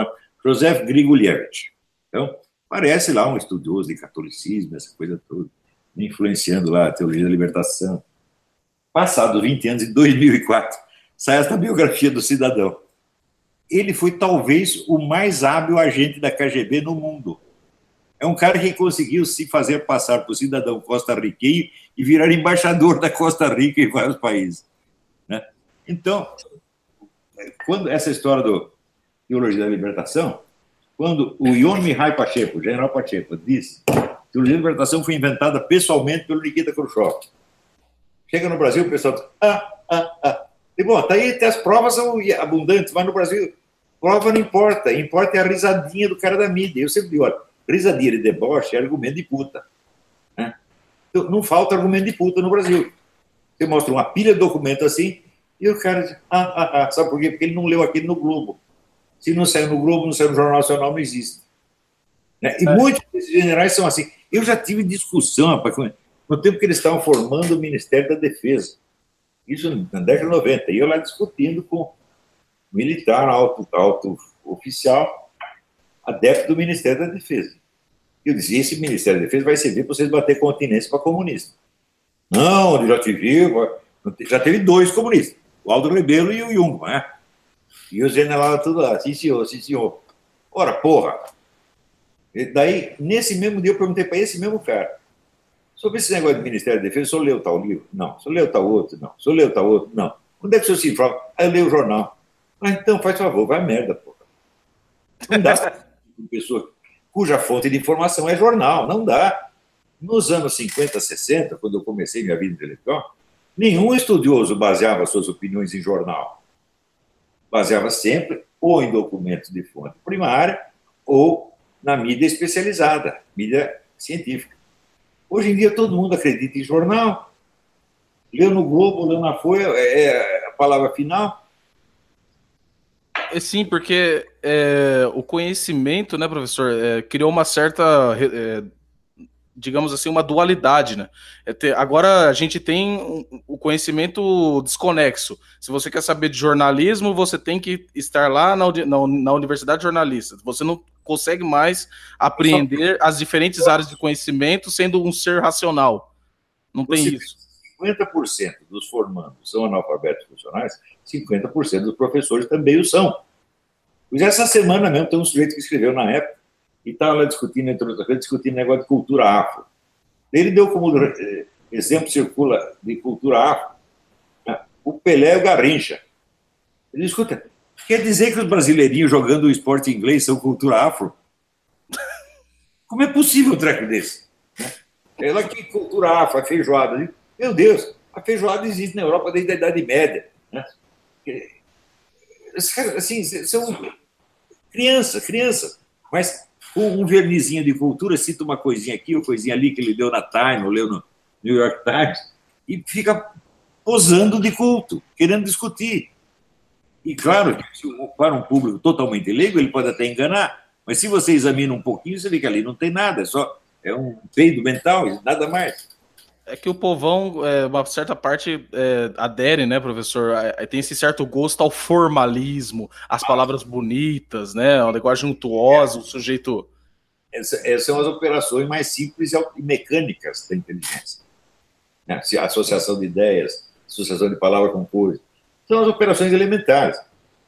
Joseph Grigulevich. Então, parece lá um estudioso de catolicismo, essa coisa toda, influenciando lá a teologia da libertação. Passado 20 anos, em 2004, sai esta biografia do cidadão. Ele foi talvez o mais hábil agente da KGB no mundo. É um cara que conseguiu se fazer passar por cidadão costarriquenho e virar embaixador da Costa Rica em vários países. Né? Então, quando essa história do teologia da libertação, quando o Ion Mihai Pacheco, o general Pacheco, disse que a libertação foi inventada pessoalmente pelo Nikita Khrushchev. Chega no Brasil, o pessoal diz, ah, ah, ah. E, bom, tá aí, as provas são abundantes, mas no Brasil, prova não importa, importa é a risadinha do cara da mídia. Eu sempre digo, olha, risadinha de deboche é argumento de puta. Né? Então, não falta argumento de puta no Brasil. Você mostra uma pilha de documento assim, e o cara diz, ah, ah, ah, sabe por quê? Porque ele não leu aquilo no Globo. Se não saiu no Globo, não saiu no Jornal Nacional, não existe. Né? E é. muitos desses generais são assim. Eu já tive discussão, rapaz, no tempo que eles estavam formando o Ministério da Defesa. Isso na década de 90. E eu lá discutindo com militar, alto, alto oficial, adepto do Ministério da Defesa. Eu dizia, esse Ministério da Defesa vai servir para vocês bater continência para comunista. Não, já tive, já teve dois comunistas, o Aldo Rebelo e o Jung, né? E o general tudo lá, sim senhor, sim senhor. Ora, porra. E daí, nesse mesmo dia, eu perguntei para esse mesmo cara, sobre esse negócio do Ministério da Defesa, o senhor leu tal livro? Não. O senhor leu tal outro? Não. O senhor leu tal outro? Não. Onde é que o senhor se informa? Ah, eu leio o jornal. Ah, então, faz favor, vai merda, porra. Não dá uma pessoa cuja fonte de informação é jornal, não dá. Nos anos 50, 60, quando eu comecei minha vida intelectual, nenhum estudioso baseava suas opiniões em jornal baseava sempre ou em documentos de fonte primária ou na mídia especializada, mídia científica. Hoje em dia todo mundo acredita em jornal, leu no Globo, leu na Folha, é, é a palavra final. É, sim, porque é, o conhecimento, né, professor, é, criou uma certa é, digamos assim, uma dualidade, né? É ter, agora a gente tem o um, conhecimento desconexo. Se você quer saber de jornalismo, você tem que estar lá na, na, na universidade jornalista. Você não consegue mais apreender as diferentes áreas de conhecimento sendo um ser racional. Não tem você isso. 50% dos formandos são analfabetos funcionais, 50% dos professores também o são. Pois essa semana mesmo tem um sujeito que escreveu na época e estava lá discutindo, entre outras coisas, discutindo negócio de cultura afro. Ele deu como eh, exemplo circula de cultura afro né, o Pelé e o Garrincha. Ele escuta, quer dizer que os brasileirinhos jogando o esporte inglês são cultura afro? Como é possível um treco desse? Né? Ela que cultura afro, feijoada. Meu Deus, a feijoada existe na Europa desde a Idade Média. Né? Assim, são crianças, crianças. Mas com um vernizinho de cultura, cita uma coisinha aqui, uma coisinha ali que ele deu na Time, ou leu no New York Times, e fica posando de culto, querendo discutir. E claro para um público totalmente leigo, ele pode até enganar, mas se você examina um pouquinho, você vê que ali não tem nada, é só é um peido mental, nada mais. É que o povão, é, uma certa parte, é, adere, né, professor? É, tem esse certo gosto ao formalismo, às palavras bonitas, né? A linguagem untuosa, o sujeito. Essas são as operações mais simples e mecânicas da inteligência. Né? Associação de ideias, associação de palavra com coisa. São as operações elementares.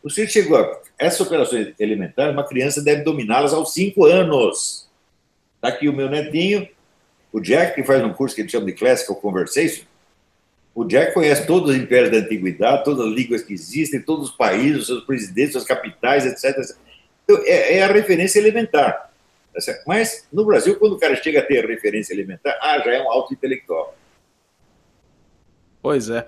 Senhor chegou a. Essas operações elementares, uma criança deve dominá-las aos cinco anos. Está aqui o meu netinho, o Jack, que faz um curso que ele chama de Classical Conversation, o Jack conhece todos os impérios da antiguidade, todas as línguas que existem, todos os países, os seus presidentes, suas capitais, etc. Então, é, é, a referência elementar. Tá Mas, no Brasil, quando o cara chega a ter a referência elementar, ah, já é um alto intelectual. Pois é.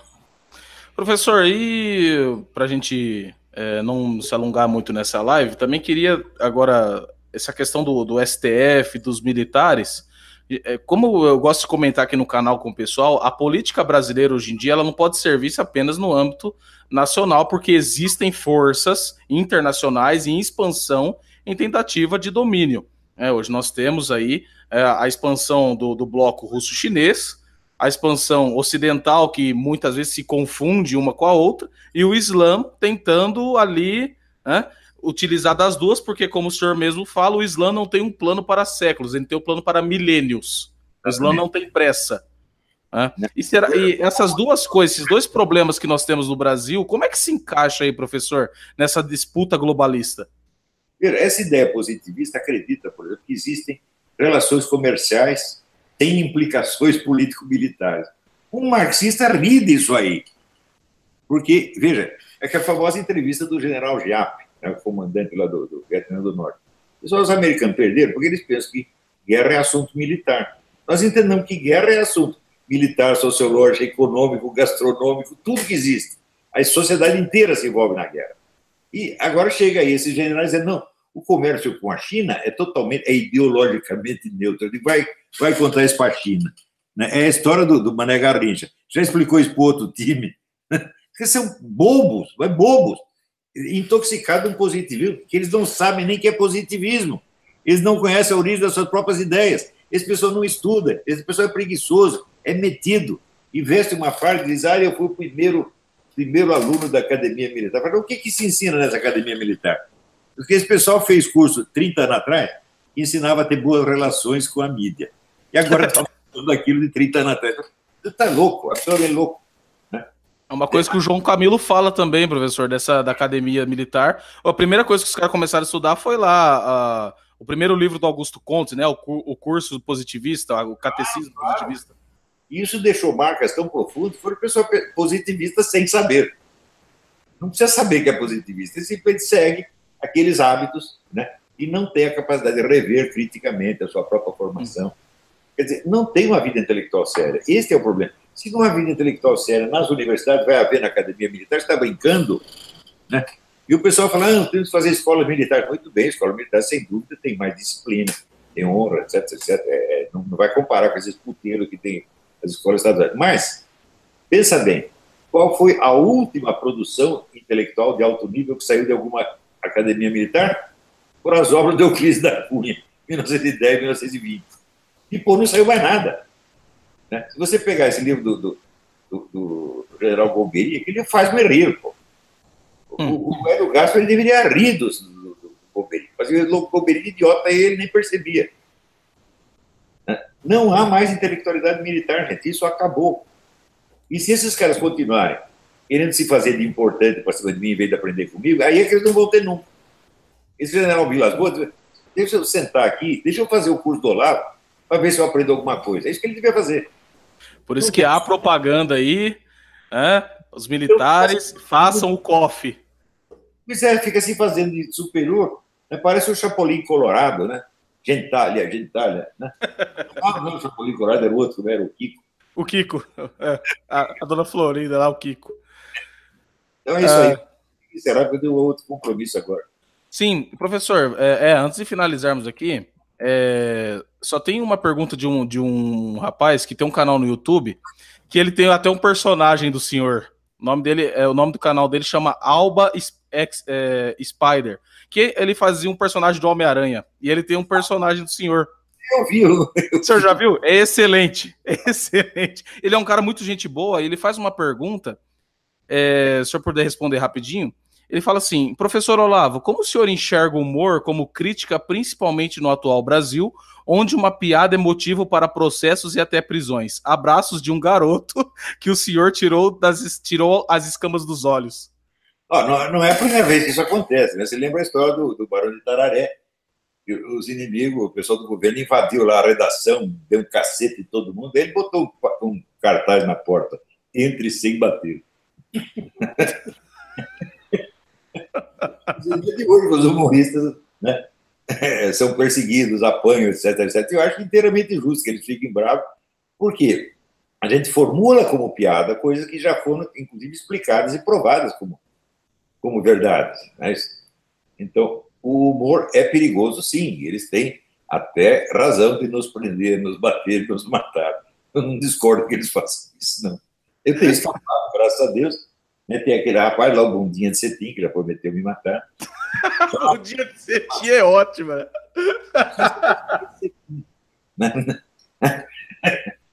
Professor, e para a gente é, não se alongar muito nessa live, também queria agora essa questão do, do STF, dos militares. É, como eu gosto de comentar aqui no canal com o pessoal, a política brasileira hoje em dia ela não pode servir apenas no âmbito nacional, porque existem forças internacionais em expansão em tentativa de domínio. É, hoje nós temos aí é, a expansão do, do bloco russo-chinês, a expansão ocidental, que muitas vezes se confunde uma com a outra, e o Islã tentando ali né, utilizar das duas, porque, como o senhor mesmo fala, o Islã não tem um plano para séculos, ele tem um plano para milênios. O Islã não tem pressa. Né? E, será, e essas duas coisas, esses dois problemas que nós temos no Brasil, como é que se encaixa aí, professor, nessa disputa globalista? Essa ideia positivista acredita, por exemplo, que existem relações comerciais sem implicações político-militares. Um marxista ri disso aí. Porque, veja, é que a famosa entrevista do general Giap, né, o comandante lá do, do Vietnã do Norte. Os americanos perderam porque eles pensam que guerra é assunto militar. Nós entendemos que guerra é assunto militar, sociológico, econômico, gastronômico, tudo que existe. A sociedade inteira se envolve na guerra. E agora chega aí esses generais dizendo, não, o comércio com a China é totalmente, é ideologicamente neutro. Ele vai, vai contar isso para a China. Né? É a história do, do Mané Garrincha. Já explicou isso para outro time. Porque são bobos, é bobos intoxicados com positivismo, que eles não sabem nem que é positivismo. Eles não conhecem a origem das suas próprias ideias. Esse pessoal não estuda, esse pessoal é preguiçoso, é metido, investe uma farda e diz: Ah, eu fui o primeiro, primeiro aluno da academia militar. Falo, o que, que se ensina nessa academia militar? Porque esse pessoal fez curso 30 anos atrás e ensinava a ter boas relações com a mídia. E agora está falando aquilo de 30 anos atrás. Você está louco, a pessoa é louco. É uma coisa que o João Camilo fala também, professor, dessa da academia militar. A primeira coisa que os caras começaram a estudar foi lá o primeiro livro do Augusto Conte, né? O, o curso positivista, o catecismo ah, claro. positivista. Isso deixou marcas tão profundas, foi pessoa positivista sem saber. Não precisa saber que é positivista, ele simplesmente segue aqueles hábitos, né? E não tem a capacidade de rever criticamente a sua própria formação. Quer dizer, não tem uma vida intelectual séria. Este é o problema. Se não vida intelectual séria nas universidades, vai haver na academia militar, está brincando, né? E o pessoal fala, ah, temos que fazer escola militar. Muito bem, escola militar, sem dúvida, tem mais disciplina, tem honra, etc, etc. É, é, não, não, vai comparar com esses puteiros que tem as escolas estaduais. Mas, pensa bem, qual foi a última produção intelectual de alto nível que saiu de alguma academia militar? Foram as obras de Euclides da Cunha, 1910, 1920. Depois não saiu mais nada. Né? Se você pegar esse livro do, do, do, do general Golbery, ele faz-me rir. Pô. Hum. O, o Hélio Gaspar ele deveria rir do, do, do Golbery. Mas o Golbery idiota ele nem percebia. Né? Não há mais intelectualidade militar, gente. Isso acabou. E se esses caras continuarem querendo se fazer de importante para cima de mim, em vez de aprender comigo, aí é que eles não vão ter nunca. Esse general Vilas Boas, deixa eu sentar aqui, deixa eu fazer o curso do Olavo, para ver se eu aprendo alguma coisa. É isso que ele devia fazer. Por isso que há propaganda aí, né? os militares façam o COF. Pois é, fica assim fazendo de superior, né? parece o Chapolin Colorado, né? Gentalha, Gentalha, né? Ah, não, o Chapolin Colorado era o outro, era o Kiko. O Kiko, é, a, a, dona Florinda lá, o Kiko. Então é isso aí. Será que eu tenho outro compromisso agora? Sim, professor, é, é, antes de finalizarmos aqui, é, só tem uma pergunta de um, de um rapaz que tem um canal no YouTube que ele tem até um personagem do senhor. O nome dele é o nome do canal dele chama Alba X, é, Spider, que ele fazia um personagem do Homem-Aranha e ele tem um personagem do senhor. Eu vi. Eu... O senhor já viu? É excelente, é excelente. Ele é um cara muito gente boa. Ele faz uma pergunta. É, se o senhor puder responder rapidinho. Ele fala assim: professor Olavo, como o senhor enxerga o humor como crítica, principalmente no atual Brasil, onde uma piada é motivo para processos e até prisões? Abraços de um garoto que o senhor tirou, das, tirou as escamas dos olhos. Oh, não, não, é a primeira vez que isso acontece, né? Você lembra a história do, do Barão de Tararé? Os inimigos, o pessoal do governo invadiu lá a redação, deu um cacete em todo mundo, ele botou um cartaz na porta: entre sem bater. de hoje os humoristas né, são perseguidos, apanham, etc, etc. Eu acho inteiramente justo que eles fiquem bravos, porque a gente formula como piada coisas que já foram, inclusive, explicadas e provadas como, como verdades. Né? Então, o humor é perigoso, sim. Eles têm até razão de nos prender, nos bater, nos matar. Eu não discordo que eles façam isso, não. Eu tenho escapado, graças a Deus, né? Tem aquele rapaz lá, o Bundinha de Cetim, que já prometeu me matar. o Bundinha de Cetim é ótimo.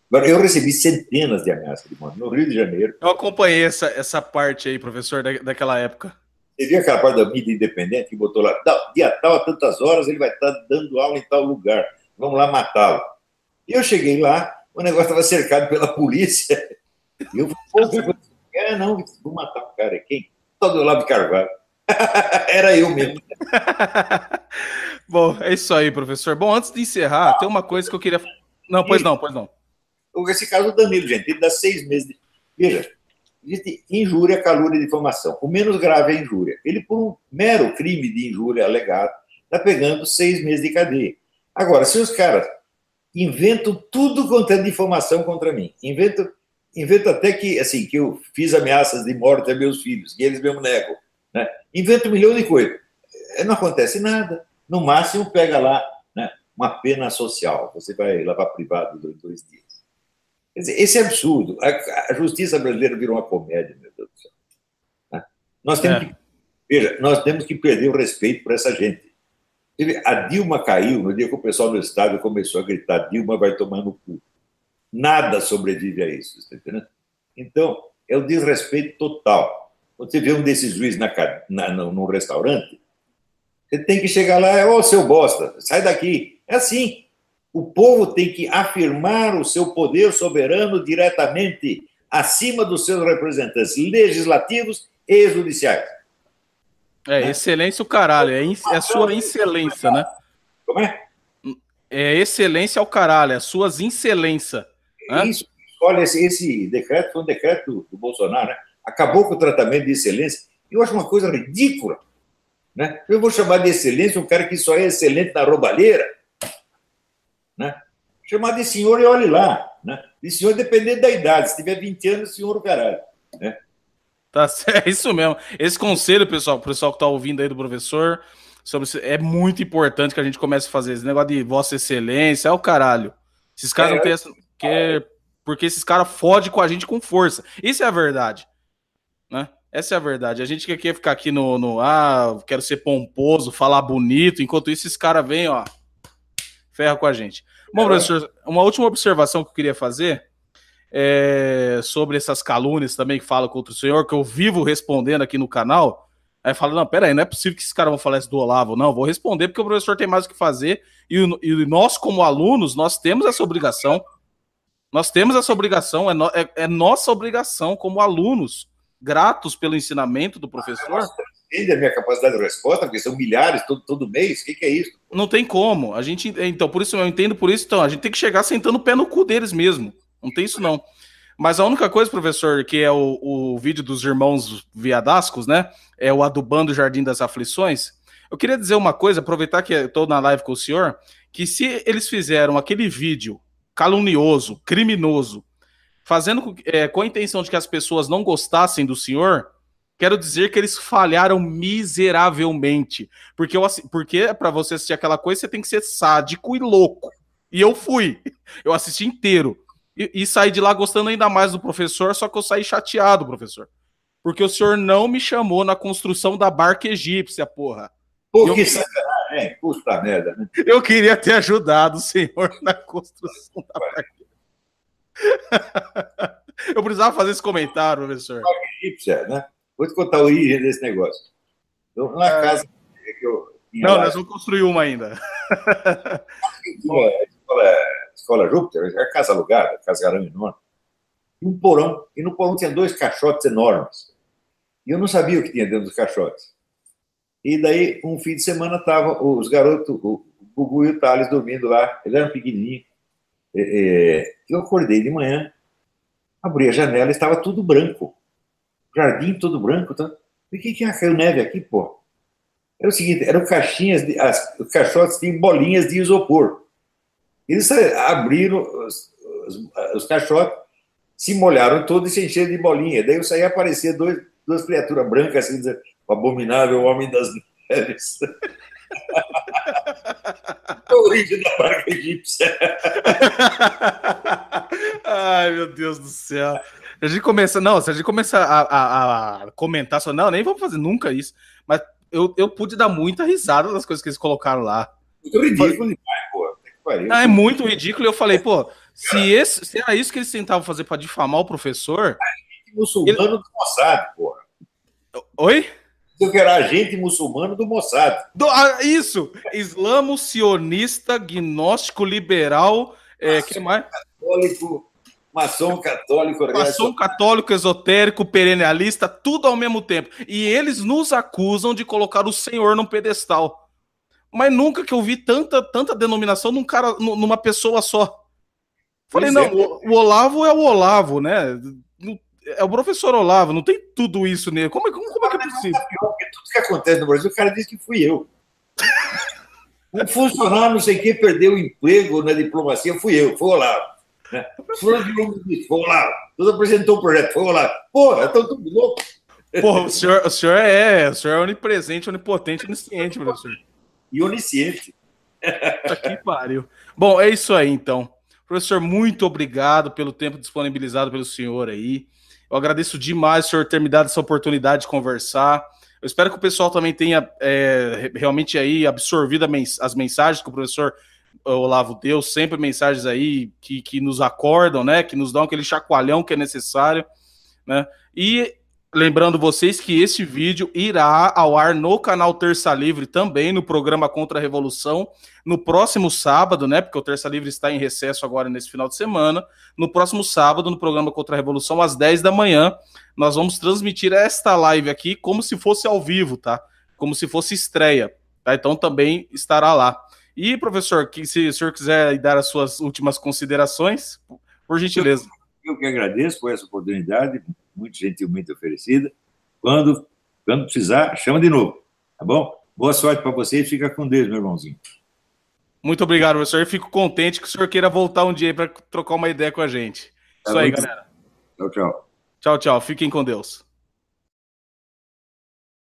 Agora, eu recebi centenas de ameaças de morte no Rio de Janeiro. Eu acompanhei essa, essa parte aí, professor, da, daquela época. Você viu aquela parte da mídia independente que botou lá, dia tal, a tantas horas, ele vai estar dando aula em tal lugar, vamos lá matá-lo. E eu cheguei lá, o negócio estava cercado pela polícia. E eu falei, é, não, vou matar o cara. Quem? Olavo de Carvalho. Era eu mesmo. Bom, é isso aí, professor. Bom, antes de encerrar, tem uma coisa que eu queria. Não, pois não, pois não. Esse caso do Danilo, gente, ele dá seis meses de. Veja, existe injúria, calúnia e difamação. O menos grave é a injúria. Ele, por um mero crime de injúria alegado, está pegando seis meses de cadeia. Agora, se os caras inventam tudo quanto é difamação contra mim, inventam invento até que, assim, que eu fiz ameaças de morte a meus filhos, e eles mesmo negam. Né? Invento um milhão de coisas. É, não acontece nada. No máximo, pega lá né, uma pena social. Você vai lavar privado durante dois dias. Quer dizer, esse é absurdo. A, a, justiça brasileira virou uma comédia, meu Deus do céu. Né? Nós temos é. que, veja, nós temos que perder o respeito por essa gente. A Dilma caiu no dia que o pessoal do estádio começou a gritar: Dilma vai tomar no cu. Nada sobrevive a isso, está entendendo? Então, é o desrespeito total. Você vê um desses juízes na, na, num restaurante, você tem que chegar lá, ô oh, seu bosta, sai daqui. É assim. O povo tem que afirmar o seu poder soberano diretamente acima dos seus representantes legislativos e judiciais. É, né? excelência o caralho, é, é a sua excelência, né? Como é? É excelência ao caralho, é as suas excelência. Hã? Isso, olha, esse, esse, decreto foi um decreto do, do, Bolsonaro, né? acabou com o tratamento de excelência. Eu acho uma coisa ridícula. Né? Eu vou chamar de excelência um cara que só é excelente na roubalheira. Né? Chamar de senhor e olhe lá. Né? De senhor dependendo da idade. Se tiver 20 anos, senhor o caralho. Né? Tá certo, é isso mesmo. Esse conselho, pessoal, o pessoal que está ouvindo aí do professor, sobre é muito importante que a gente comece a fazer esse negócio de Vossa Excelência, é o caralho. Esses caras é, não têm essa, porque, porque esses caras fodem com a gente com força. Isso é a verdade. Né? Essa é a verdade. A gente quer ficar aqui no, no ah, quero ser pomposo, falar bonito, enquanto isso, esses caras vêm, ó, ferra com a gente. Bom, é. professor, uma última observação que eu queria fazer é sobre essas calúnias também que falam contra o senhor, que eu vivo respondendo aqui no canal. Aí fala, não, peraí, não é possível que esses caras vão falar isso do Olavo. Não, vou responder porque o professor tem mais o que fazer e, e nós, como alunos, nós temos essa obrigação nós temos essa obrigação, é, no, é, é nossa obrigação como alunos, gratos pelo ensinamento do professor. Entende a minha capacidade de resposta, porque são milhares todo, todo mês, o que, que, é isso? Não tem como. A gente, então, por isso eu entendo por isso, então, a gente tem que chegar sentando o pé no cu deles mesmo. Não tem isso, não. Mas a única coisa, professor, que é o, o vídeo dos irmãos viadascos, né? É o Adubando Jardim das Aflições. Eu queria dizer uma coisa, aproveitar que estou na live com o senhor, que se eles fizeram aquele vídeo calunioso, criminoso, fazendo é, com a intenção de que as pessoas não gostassem do senhor, quero dizer que eles falharam miseravelmente. Porque, eu, porque para você assistir aquela coisa, você tem que ser sádico e louco. E eu fui. Eu assisti inteiro. E, e saí de lá gostando ainda mais do professor, só que eu saí chateado, professor. Porque o senhor não me chamou na construção da barca egípcia, porra. Pô, que sacanagem, hein? Puta merda, né? Eu queria ter ajudado o senhor na construção da. Eu precisava fazer esse comentário, professor. Barca egípcia, né? Vou te contar a origem desse negócio. Então, na é... casa que eu tinha Não, lá, nós vamos construir uma ainda. escola, escola Júpiter, é casa alugada, casa enorme. E um porão, e no porão tinha dois caixotes enormes. E eu não sabia o que tinha dentro dos caixotes. E daí, um fim de semana, estavam os garotos, o Gugu e o Thales dormindo lá, eles eram pequenininhos. Eu acordei de manhã, abri a janela, estava tudo branco. Jardim todo branco. Tá? O que, que é? Caiu neve aqui, pô? Era o seguinte, eram caixinhas, de, as, caixotes tinham bolinhas de isopor. Eles abriram os, os, os caixotes, se molharam todos e se encheram de bolinha. Daí eu saí aparecer dois, duas criaturas brancas, assim, dizendo, o abominável homem das neves. a origem da barca egípcia. Ai, meu Deus do céu. A gente começa, não, se a gente começa a, a, a, comentar, só, não, nem vamos fazer nunca isso. Mas eu, eu pude dar muita risada das coisas que eles colocaram lá. Muito ridículo demais, pô. Ah, é muito ridículo. Eu falei, pô, se, esse, se era isso que eles tentavam fazer para difamar o professor. Muçulmano ele... do Mossad, porra. Oi? Que era agente muçulmano do Mossad. Do, ah, isso! Islamo sionista, gnóstico, liberal. É, que mais? Católico, maçom católico. Maçom católico, esotérico, perennialista, tudo ao mesmo tempo. E eles nos acusam de colocar o Senhor num pedestal. Mas nunca que eu vi tanta, tanta denominação num cara, numa pessoa só. Falei, pois não, é. o Olavo é o Olavo, né? É o professor Olavo, não tem tudo isso nele. Como, como, como é que é possível? Porque tudo que acontece no Brasil, o cara diz que fui eu. Um funcionário, não sei quem, perdeu o emprego na diplomacia, fui eu, foi o Olavo. Né? Fulano de nome disse, foi o Olavo. Tudo apresentou o projeto, foi o Olavo. Porra, estão tudo louco. Porra, o senhor, o senhor é, o senhor é onipresente, onipotente, onisciente, professor. E onisciente. Que pariu. Bom, é isso aí, então. Professor, muito obrigado pelo tempo disponibilizado pelo senhor aí. Eu agradeço demais o senhor ter me dado essa oportunidade de conversar. Eu espero que o pessoal também tenha é, realmente aí absorvido as mensagens que o professor Olavo deu, sempre mensagens aí que, que nos acordam, né? Que nos dão aquele chacoalhão que é necessário, né? E Lembrando vocês que este vídeo irá ao ar no canal Terça Livre também, no programa Contra a Revolução, no próximo sábado, né? Porque o Terça Livre está em recesso agora nesse final de semana. No próximo sábado, no programa Contra a Revolução, às 10 da manhã, nós vamos transmitir esta live aqui como se fosse ao vivo, tá? Como se fosse estreia, tá? Então também estará lá. E, professor, que, se o senhor quiser dar as suas últimas considerações, por gentileza. Eu, eu que agradeço por essa oportunidade muito gentilmente oferecida. Quando, quando precisar, chama de novo, tá bom? Boa sorte para você e fica com Deus, meu irmãozinho. Muito obrigado, professor. Eu fico contente que o senhor queira voltar um dia para trocar uma ideia com a gente. Tá Isso aí, galera. Tchau, tchau. Tchau, tchau. Fiquem com Deus.